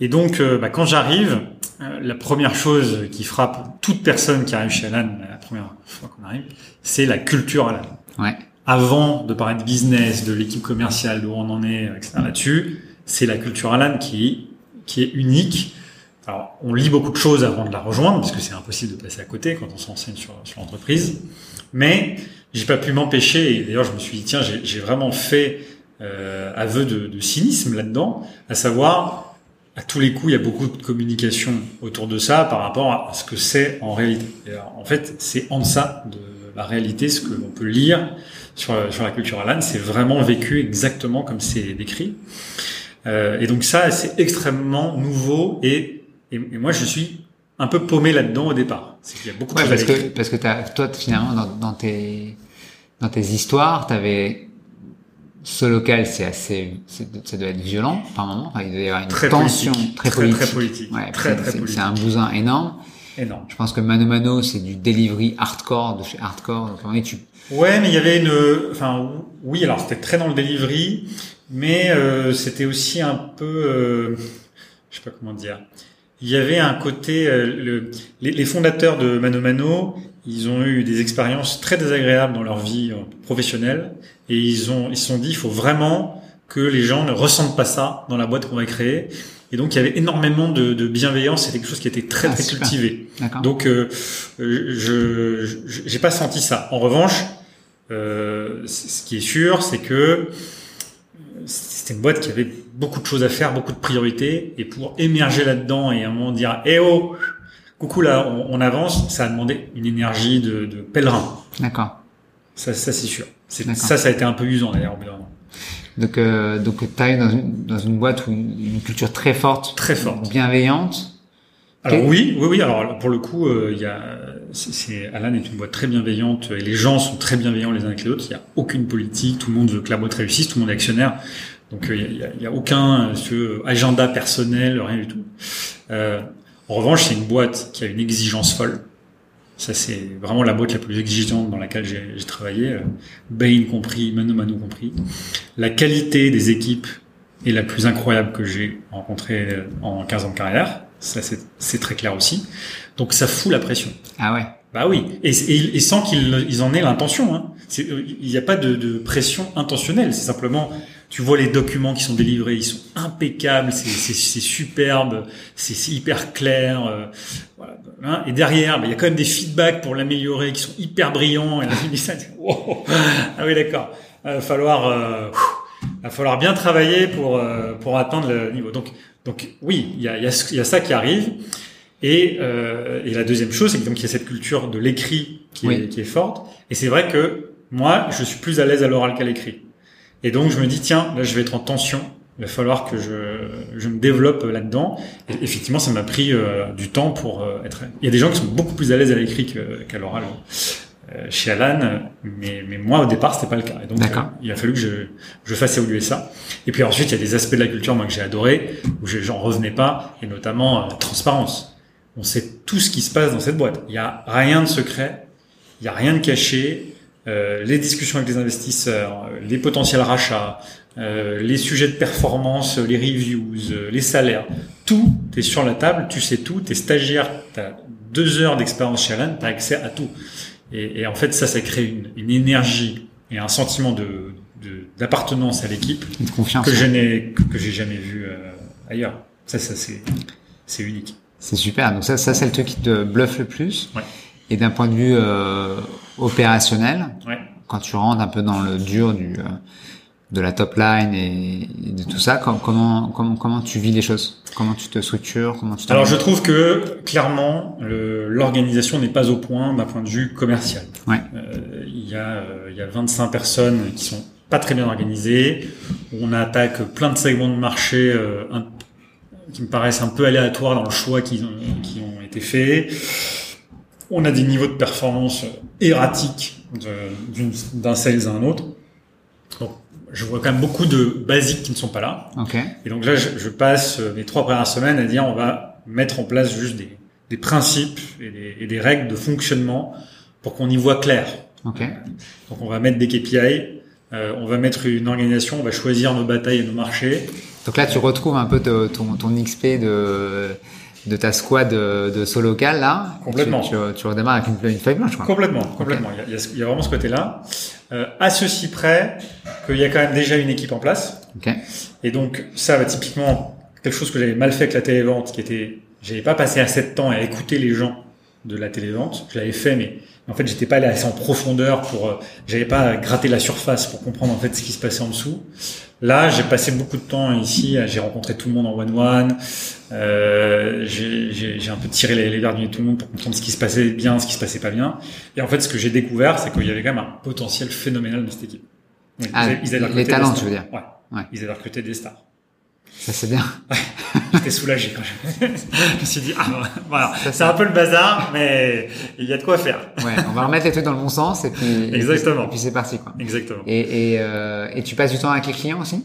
Et donc, euh, bah, quand j'arrive, euh, la première chose qui frappe toute personne qui arrive chez Alan, la première fois qu'on arrive, c'est la culture Alan. Ouais. Avant de parler de business, de l'équipe commerciale, d'où on en est, etc. là-dessus, c'est la culture Alan qui, qui est unique. Alors, on lit beaucoup de choses avant de la rejoindre, parce que c'est impossible de passer à côté quand on s'enseigne sur, sur l'entreprise. Mais j'ai pas pu m'empêcher, et d'ailleurs je me suis dit, tiens, j'ai j'ai vraiment fait euh, aveu de, de cynisme là-dedans, à savoir, à tous les coups, il y a beaucoup de communication autour de ça par rapport à ce que c'est en réalité. Alors, en fait, c'est en deçà de la réalité, ce que l'on peut lire sur, sur la culture Alan, c'est vraiment vécu exactement comme c'est décrit. Euh, et donc ça, c'est extrêmement nouveau et, et, et moi, je suis un peu paumé là-dedans au départ. C'est qu'il y a beaucoup de parce que parce que toi finalement dans, dans tes dans tes histoires, t'avais ce local, c'est assez, ça doit être violent par moment. Enfin, il doit y avoir une Très tension politique. très Très, politique. très politique. Ouais, Très, c'est- très c'est- politique. C'est un bousin énorme. Énorme. Je pense que Mano Mano, c'est du delivery hardcore de chez hardcore. Donc, moment donné, tu, Ouais, mais il y avait une, enfin, oui, alors c'était très dans le delivery, mais euh, c'était aussi un peu, euh, je sais pas comment dire. Il y avait un côté, euh, le, les, les fondateurs de Mano Mano, ils ont eu des expériences très désagréables dans leur vie euh, professionnelle, et ils ont, ils se sont dit, il faut vraiment que les gens ne ressentent pas ça dans la boîte qu'on va créer. Et donc il y avait énormément de, de bienveillance, c'était quelque chose qui était très Ah, très super. cultivé. Donc, euh, je j'ai pas senti ça. En revanche, euh, ce qui est sûr, c'est que c'était une boîte qui avait beaucoup de choses à faire, beaucoup de priorités, et pour émerger là-dedans et à un moment dire "Eh oh, coucou là, on, on avance", ça a demandé une énergie de, de pèlerin. D'accord. Ça, ça c'est sûr. Ça, ça a été un peu usant d'ailleurs au bout d'un moment. Donc, euh, donc t'arrives dans une, dans une boîte où une, une culture très forte, Très forte. bienveillante. Alors oui, oui, oui. Alors pour le coup, euh, il y a c'est Alan est une boîte très bienveillante et les gens sont très bienveillants les uns avec les autres. Il n'y a aucune politique, tout le monde veut que la boîte réussisse, tout le monde est actionnaire. Donc il n'y a, y a, aucun ce agenda personnel, rien du tout. Euh, en revanche, c'est une boîte qui a une exigence folle. Ça, c'est vraiment la boîte la plus exigeante dans laquelle j'ai travaillé, Bain compris, Mano Mano compris. La qualité des équipes est la plus incroyable que j'ai rencontrée en 15 ans de carrière. Ça, c'est très clair aussi. Donc, ça fout la pression. Ah ouais. Bah oui. Et, et, sans qu'ils en aient l'intention. Hein. Il n'y a pas de, de pression intentionnelle. C'est simplement, tu vois les documents qui sont délivrés, ils sont impeccables, c'est superbe, c'est hyper clair. Euh, voilà. Hein. Et derrière, bah, il y a quand même des feedbacks pour l'améliorer qui sont hyper brillants. Et là, je ça, wow. ah oui, d'accord. Il va falloir, euh, va falloir bien travailler pour euh, pour atteindre le niveau. Donc donc oui, il y a, y, a, y a ça qui arrive. Et, euh, et la deuxième chose, c'est qu'il y a cette culture de l'écrit qui, est, qui est forte. Et c'est vrai que moi, je suis plus à l'aise à l'oral qu'à l'écrit. Et donc, je me dis, tiens, là, je vais être en tension. Il va falloir que je, je me développe là-dedans. Et effectivement, ça m'a pris euh, du temps pour euh, être. Il y a des gens qui sont beaucoup plus à l'aise à l'écrit qu'à l'oral euh, chez Alan, mais, mais moi au départ c'était pas le cas. Et donc il a fallu que je, je fasse évoluer ça. Et puis ensuite il y a des aspects de la culture moi que j'ai adoré où j'en revenais pas et notamment la transparence. On sait tout ce qui se passe dans cette boîte. Il y a rien de secret, il y a rien de caché. Euh, les discussions avec les investisseurs, les potentiels rachats, euh, les sujets de performance, les reviews, les salaires, tout est sur la table, tu sais tout, t'es stagiaire, t'as deux heures d'expérience chez Alan, t'as accès à tout. Et, et, en fait, ça, ça crée une, une énergie et un sentiment de d'appartenance à l'équipe que je n'ai que j'ai jamais vu euh, ailleurs. Ça, ça c'est c'est unique. C'est super. Donc ça, ça c'est le truc qui te bluffe le plus. Ouais. Et d'un point de vue euh, opérationnel, ouais. quand tu rentres un peu dans le dur du euh, de la top line et, de tout ça, comment comment comment tu vis les choses? Comment tu te structures? Comment tu Alors je trouve que clairement l'organisation n'est pas au point d'un point de vue commercial. Ouais. Euh, il y a euh, il y a 25 personnes qui sont pas très bien organisées. On attaque plein de segments de marché euh, un, qui me paraissent un peu aléatoires dans le choix qui ont, qui ont été faits. On a des niveaux de performance erratiques d'un sales à un autre. Donc, je vois quand même beaucoup de basiques qui ne sont pas là. Okay. Et donc là, je, je, passe mes trois premières semaines à dire on va mettre en place juste des, des principes et des, et des, règles de fonctionnement pour qu'on y voit clair. Okay. Donc on va mettre des KPI, euh, on va mettre une organisation, on va choisir nos batailles et nos marchés. Donc là, tu retrouves un peu ton, ton, ton XP de de ta squad de, de solo local là. Complètement. Tu, tu, tu, redémarres avec une, une feuille blanche. Quoi. Complètement, complètement. Okay. Il, y a, il, y a, vraiment ce côté-là. Euh, à ceci près qu'il y a quand même déjà une équipe en place. Okay. Et donc ça, bah, typiquement, quelque chose que j'avais mal fait avec la télévente, qui était, j'avais pas passé assez de temps à écouter les gens de la télévente. Je l'avais fait, mais en fait, j'étais pas allé assez en profondeur pour, euh, j'avais pas gratté la surface pour comprendre en fait ce qui se passait en dessous. Là, j'ai passé beaucoup de temps ici, j'ai rencontré tout le monde en one-one, euh, j'ai un peu tiré les, les verres du nez de tout le monde pour comprendre ce qui se passait bien, ce qui se passait pas bien. Et en fait, ce que j'ai découvert, c'est qu'il y avait quand même un potentiel phénoménal dans cette équipe. Donc, ah, ils avaient, ils les talents, tu veux dire ouais. ouais. Ils avaient recruté des stars. Ça c'est bien. J'étais soulagé quand je... je me suis dit ah voilà, c'est un peu le bazar, mais il y a de quoi faire. ouais, on va remettre les trucs dans le bon sens et puis exactement. Et puis, c'est parti quoi. Exactement. Et et, euh, et tu passes du temps avec les clients aussi?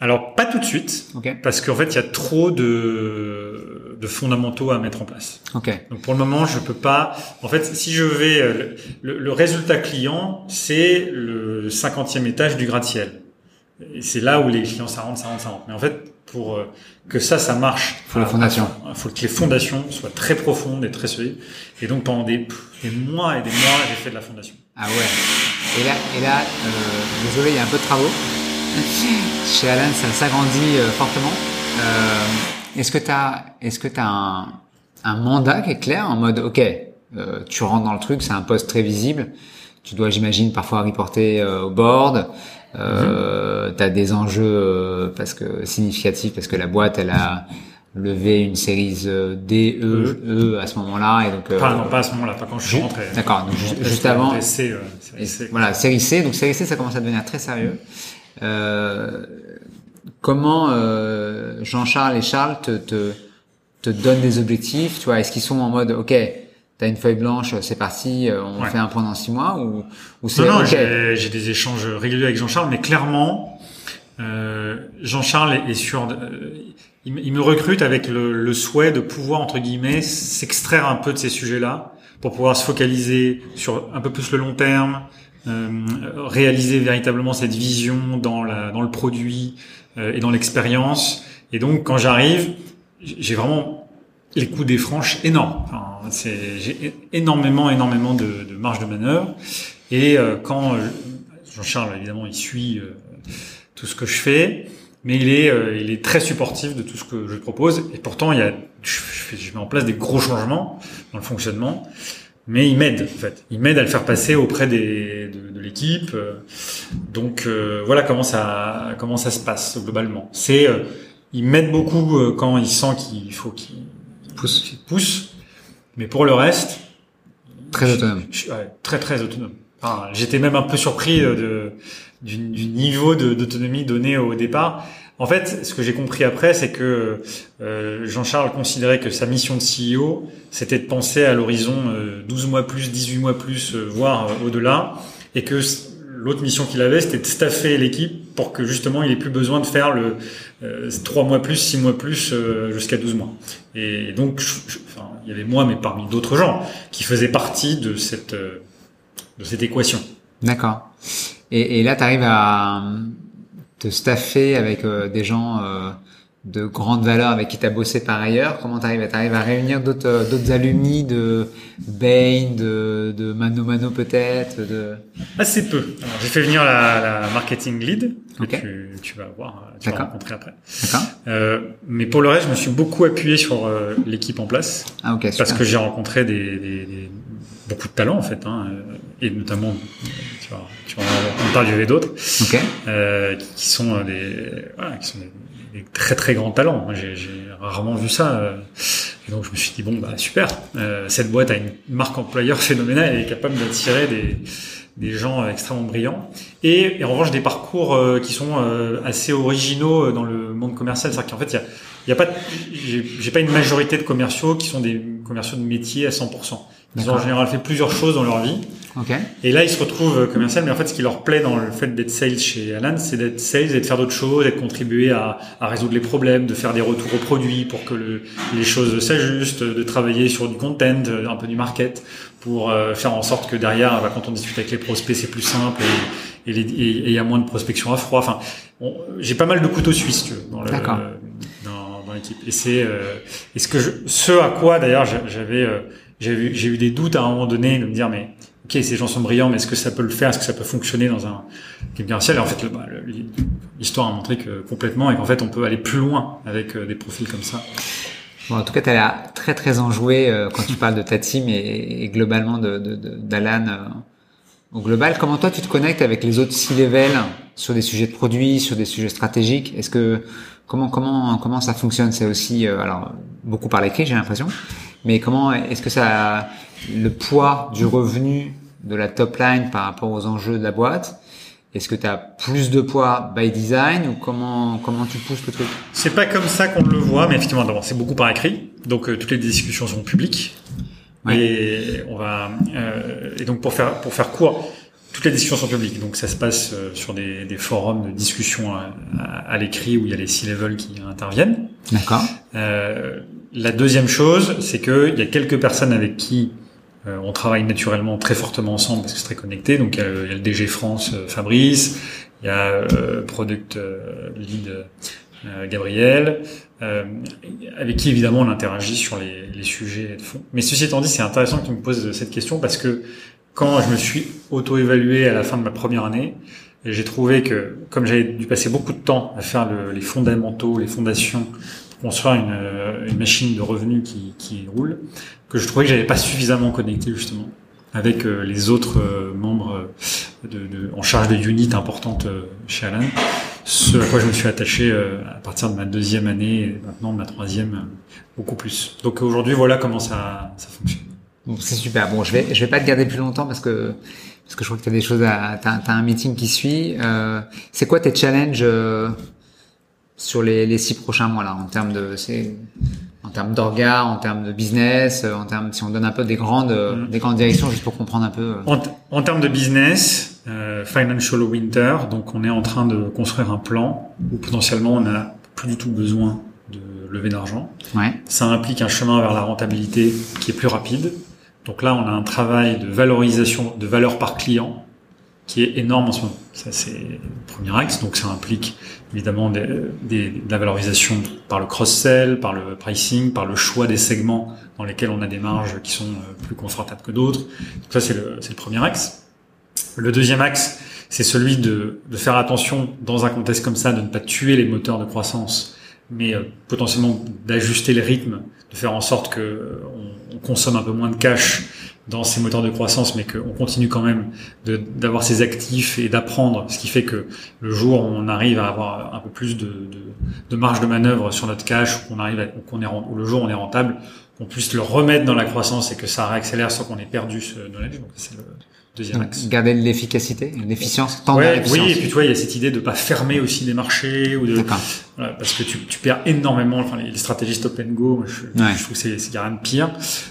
Alors pas tout de suite, okay. parce qu'en fait il y a trop de de fondamentaux à mettre en place. Ok. Donc pour le moment je peux pas. En fait si je vais le, le résultat client c'est le cinquantième étage du gratte-ciel. Et c'est là où les clients ça rentre, ça rentre, ça rentre. Mais en fait, pour euh, que ça, ça marche, faut la fondation. Il faut que les fondations soient très profondes et très solides. Et donc pendant des, des mois et des mois, j'ai fait de la fondation. Ah ouais. Et là, et là, euh, désolé, il y a un peu de travaux. Chez Alan, ça s'agrandit euh, fortement. Euh, est-ce que tu as, est-ce que tu as un, un mandat qui est clair en mode, ok, euh, tu rentres dans le truc, c'est un poste très visible. Tu dois, j'imagine, parfois reporter au board. Euh, tu as des enjeux euh, parce que significatifs parce que la boîte elle a levé une série D, E, E à ce moment-là et donc. Pas, non, pas à ce moment-là, pas quand je suis rentré. D'accord, donc juste, juste avant. C, euh, série C. Voilà, série C. Donc série C, ça commence à devenir très sérieux. Euh, comment Jean-Charles et Charles te, te te donnent des objectifs Tu vois, est-ce qu'ils sont en mode, ok, T'as une feuille blanche, c'est parti, on fait un point dans six mois ou, ou c'est Non, non, j'ai des échanges réguliers avec Jean-Charles, mais clairement, euh, Jean-Charles est, sur... il, me recrute avec le, le, souhait de pouvoir, entre guillemets, s'extraire un peu de ces sujets-là pour pouvoir se focaliser sur un peu plus le long terme, euh, réaliser véritablement cette vision dans, la, dans le produit euh, et dans l'expérience. Et donc, quand j'arrive, j'ai vraiment les coups des franches énormes. Enfin, j'ai énormément, énormément de, de, marge de manœuvre. Et euh, quand Jean-Charles, évidemment, il suit tout ce que je fais, mais il est, il est très supportif de tout ce que je propose. Et pourtant, il y a, je, je mets en place des gros changements dans le fonctionnement mais il m'aide en fait. Il m'aide à le faire passer auprès des, de, de l'équipe. Donc euh, voilà comment ça comment ça se passe globalement. C'est euh, il m'aide beaucoup euh, quand il sent qu'il faut qu'il pousse. pousse. Mais pour le reste, très autonome. très très autonome. Enfin, J'étais même un peu surpris de, du, du niveau d'autonomie donné au départ. En fait, ce que j'ai compris après, c'est que euh, Jean-Charles considérait que sa mission de CEO, c'était de penser à l'horizon 12 euh, mois plus, 18 mois plus, euh, voire au-delà, et que l'autre mission qu'il avait, c'était de staffer l'équipe pour que justement il ait plus besoin de faire le 3 mois plus, 6 mois plus, jusqu'à 12 mois. Et, donc, enfin, il y avait moi, mais parmi d'autres gens, qui faisaient partie de cette, de cette équation. D'accord. Et, et là, tu arrives à te staffer avec euh, des gens euh, de grande valeur avec qui tu as bossé par ailleurs. Comment tu arrives, à réunir d'autres euh, d'autres alumni de Bain, de, de Mano Mano peut-être de... Assez peu. J'ai fait venir la, la marketing lead que tu, tu, vas voir, tu vas rencontrer après. Euh, mais pour le reste, je me suis beaucoup appuyé sur l'équipe en place. Ah, okay, parce que j'ai rencontré des, des, des, beaucoup de talents en fait, hein, et notamment tu vas, tu vas en interviewer d'autres. Euh, qui, sont des, voilà, qui sont des, très très grands talents. J'ai rarement vu ça. Euh, et donc je me suis dit bon bah super, euh, cette boîte a une marque employeur phénoménale, elle est capable d'attirer des des gens extrêmement brillants et, en revanche des parcours euh, qui sont euh, assez originaux dans le monde commercial. C'est-à-dire qu'en fait, il y a, y a pas, j'ai pas une majorité de commerciaux qui sont des commerciaux de métier à 100%. Ils ont en général fait plusieurs choses dans leur vie. Okay. Et là, ils se retrouvent euh, commercial, mais en fait, ce qui leur plaît dans le fait d'être sales chez Alan, c'est d'être sales et de faire d'autres choses, d'être contribuer à, à, résoudre les problèmes, de faire des retours aux produits pour que le, les choses s'ajustent, de travailler sur du content, euh, un peu du market, pour euh, faire en sorte que derrière, bah, quand on discute avec les prospects, c'est plus simple et il y a moins de prospection à froid. Enfin, j'ai pas mal de couteaux suisses tu vois, dans le, dans, dans l'équipe. Et c'est euh, et ce que je, ce à quoi d'ailleurs j'avais j'ai eu, des doutes à un moment donné de me dire mais ok ces gens sont brillants mais est-ce que ça peut le faire? Est-ce que ça peut fonctionner dans un commercial et en fait bah, l'histoire a montré que complètement et qu'en fait on peut aller plus loin avec euh, des profils comme ça. Bon en tout cas tu as l'air très très enjoué euh, quand tu parles de ta team et, globalement de, d'Alan euh, au global. Comment toi tu te connectes avec les autres C-level sur des sujets de produits sur des sujets stratégiques? Est-ce que comment comment comment ça fonctionne? C'est aussi alors beaucoup par l'écrit j'ai l'impression. Mais comment est-ce que ça le poids du revenu de la top line par rapport aux enjeux de la boîte est-ce que tu as plus de poids by design ou comment comment tu pousses le truc? C'est pas comme ça qu'on le voit, mais effectivement, d'abord c'est beaucoup par écrit, donc euh, toutes les discussions sont publiques. Et on va euh, et donc pour faire pour faire court, toutes les discussions sont publiques, donc ça se passe euh, sur des, des forums de discussion à, à, l'écrit où il y a les C-level qui interviennent. D'accord. Euh, la deuxième chose, c'est qu'il y a quelques personnes avec qui euh, on travaille naturellement très fortement ensemble parce que c'est très connecté. Donc il y, a, le DG France euh, Fabrice, il y a euh, Product Lead Gabriel, avec qui évidemment on interagit sur les, les, sujets de fond. Mais ceci étant dit, c'est intéressant que tu me poses cette question parce que quand je me suis auto-évalué à la fin de ma première année, j'ai trouvé que comme j'avais dû passer beaucoup de temps à faire le, les fondamentaux, les fondations construire une, euh, une machine de revenus qui, qui roule, que je trouvais que j'avais pas suffisamment connecté justement avec euh, les autres euh, membres de, de, en charge des units importantes chez Alan. Ce à quoi je me suis attaché à partir de ma deuxième année et maintenant de ma troisième beaucoup plus. Donc aujourd'hui voilà comment ça, ça fonctionne. Bon, c'est super. Bon, je vais je vais pas te garder plus longtemps parce que parce que je crois que tu as des choses à t'as as un meeting qui suit. Euh, c'est quoi tes challenges sur les, les six prochains mois là en termes de en termes d'orga, en termes de business, euh, en termes si on donne un peu des grandes mm. des grandes directions juste pour comprendre un peu. En, en termes de business, financial winter, donc on est en train de construire un plan où potentiellement on n'a plus du tout besoin de lever d'argent. Ouais. Ça implique un chemin vers la rentabilité qui est plus rapide. Donc là, on a un travail de valorisation de valeur par client qui est énorme en ce moment. Ça, c'est le premier axe. Donc, ça implique évidemment de la valorisation par le cross-sell, par le pricing, par le choix des segments dans lesquels on a des marges qui sont euh, plus confortables que d'autres. Ça, c'est le, premier axe. Le deuxième axe, c'est celui de, faire attention dans un contexte comme ça, de ne pas tuer les moteurs de croissance, mais euh, potentiellement d'ajuster les rythmes, de faire en sorte que euh, on, on consomme un peu moins de cash dans ces moteurs de croissance, mais qu'on continue quand même d'avoir ces actifs et d'apprendre, ce qui fait que le jour où on arrive à avoir un peu plus de, de, de marge de manœuvre sur notre cash, qu'on arrive, qu'on est, ou le jour où on est rentable, qu'on puisse le remettre dans la croissance et que ça réaccélère sans qu'on ait perdu ce knowledge. Le, Deuxième axe. Garder l'efficacité, l'efficience. Ouais, oui, et puis tu vois, il y a cette idée de pas fermer aussi des marchés ou de, voilà, parce que tu, tu perds énormément. Enfin, les, stratégies stop and go, je, je trouve que c'est, c'est rien de pire.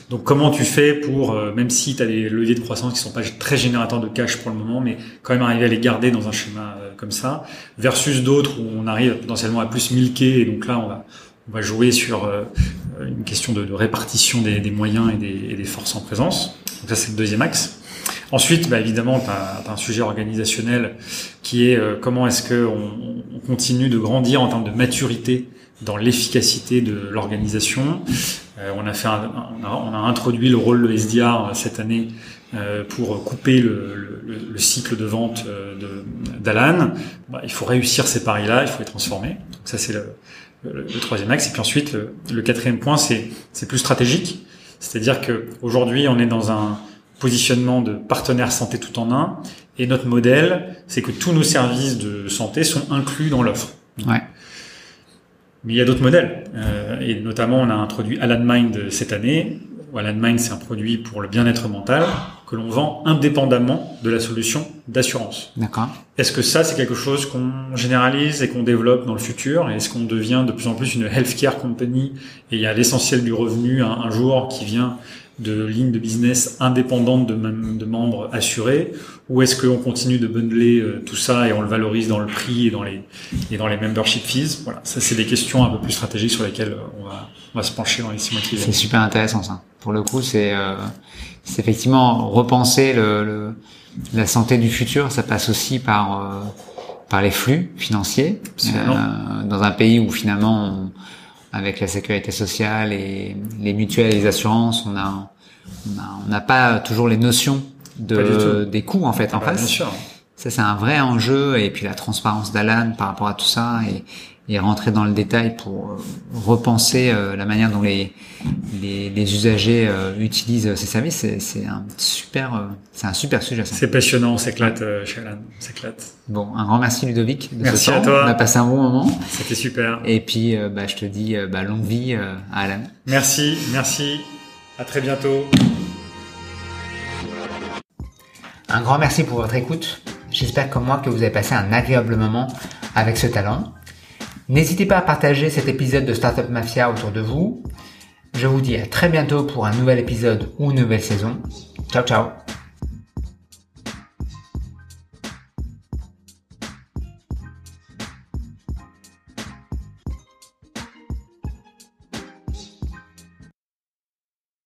Donc, comment tu fais pour, euh, même si tu as des leviers de croissance qui sont pas très générateurs de cash pour le moment, mais quand même arriver à les garder dans un schéma euh, comme ça, versus d'autres où on arrive potentiellement à plus milquer, et donc là, on va on va jouer sur euh, une question de, de répartition des, des moyens et des, et des forces en présence. Donc ça, c'est le deuxième axe. Ensuite, bah, évidemment, tu as, un sujet organisationnel qui est euh, comment est-ce qu'on on continue de grandir en termes de maturité dans l'efficacité de l'organisation. Euh, on a fait, on, a, on, a, introduit le rôle de SDR cette année euh, pour couper le, le, le, cycle de vente d'Alan. Bah, il faut réussir ces paris-là, il faut les transformer. Donc ça, c'est le, le, troisième axe. Et puis ensuite, le, quatrième point, c'est plus stratégique. C'est-à-dire que aujourd'hui, on est dans un positionnement de partenaire santé tout en un. Et notre modèle, c'est que tous nos services de santé sont inclus dans l'offre. Ouais. Mais il y a d'autres modèles. Euh, et notamment, on a introduit Alan Mind cette année. Alan Mind, c'est un produit pour le bien-être mental que l'on vend indépendamment de la solution d'assurance. D'accord. Est-ce que ça, c'est quelque chose qu'on généralise et qu'on développe dans le futur? Est-ce qu'on devient de plus en plus une healthcare company et il y a l'essentiel du revenu un, un jour qui vient de lignes de business indépendantes de, de membres assurés ou est-ce qu'on continue de bundler euh, tout ça et on le valorise dans le prix et dans les et dans les membership fees? Voilà ça c'est des questions un peu plus stratégiques sur lesquelles euh, on va on va se pencher dans les six mois qui viennent. C'est super intéressant ça. Pour le coup c'est euh, c'est effectivement repenser le, le, la santé du futur. Ça passe aussi par euh, par les flux financiers dans un pays où finalement on, avec la sécurité sociale et les mutuelles et les assurances, on a on n'a pas toujours les notions de des coûts en fait en ah bah, face. Bien sûr. Ça c'est un vrai enjeu et puis la transparence d'Alan par rapport à tout ça et, et rentrer dans le détail pour euh, repenser euh, la manière dont les les, les usagers euh, utilisent ces services, c'est un super c'est un super sujet. C'est passionnant, on s'éclate chez Alan, on s'éclate. Bon, un grand merci Ludovic de merci ce temps. à toi. On a passé un bon moment. C'était super. Et puis bah, je te dis bah, longue vie à Alan. Merci, merci. À très bientôt. Un grand merci pour votre écoute. J'espère comme moi que vous avez passé un agréable moment avec ce talent. N'hésitez pas à partager cet épisode de Startup Mafia autour de vous. Je vous dis à très bientôt pour un nouvel épisode ou une nouvelle saison. Ciao ciao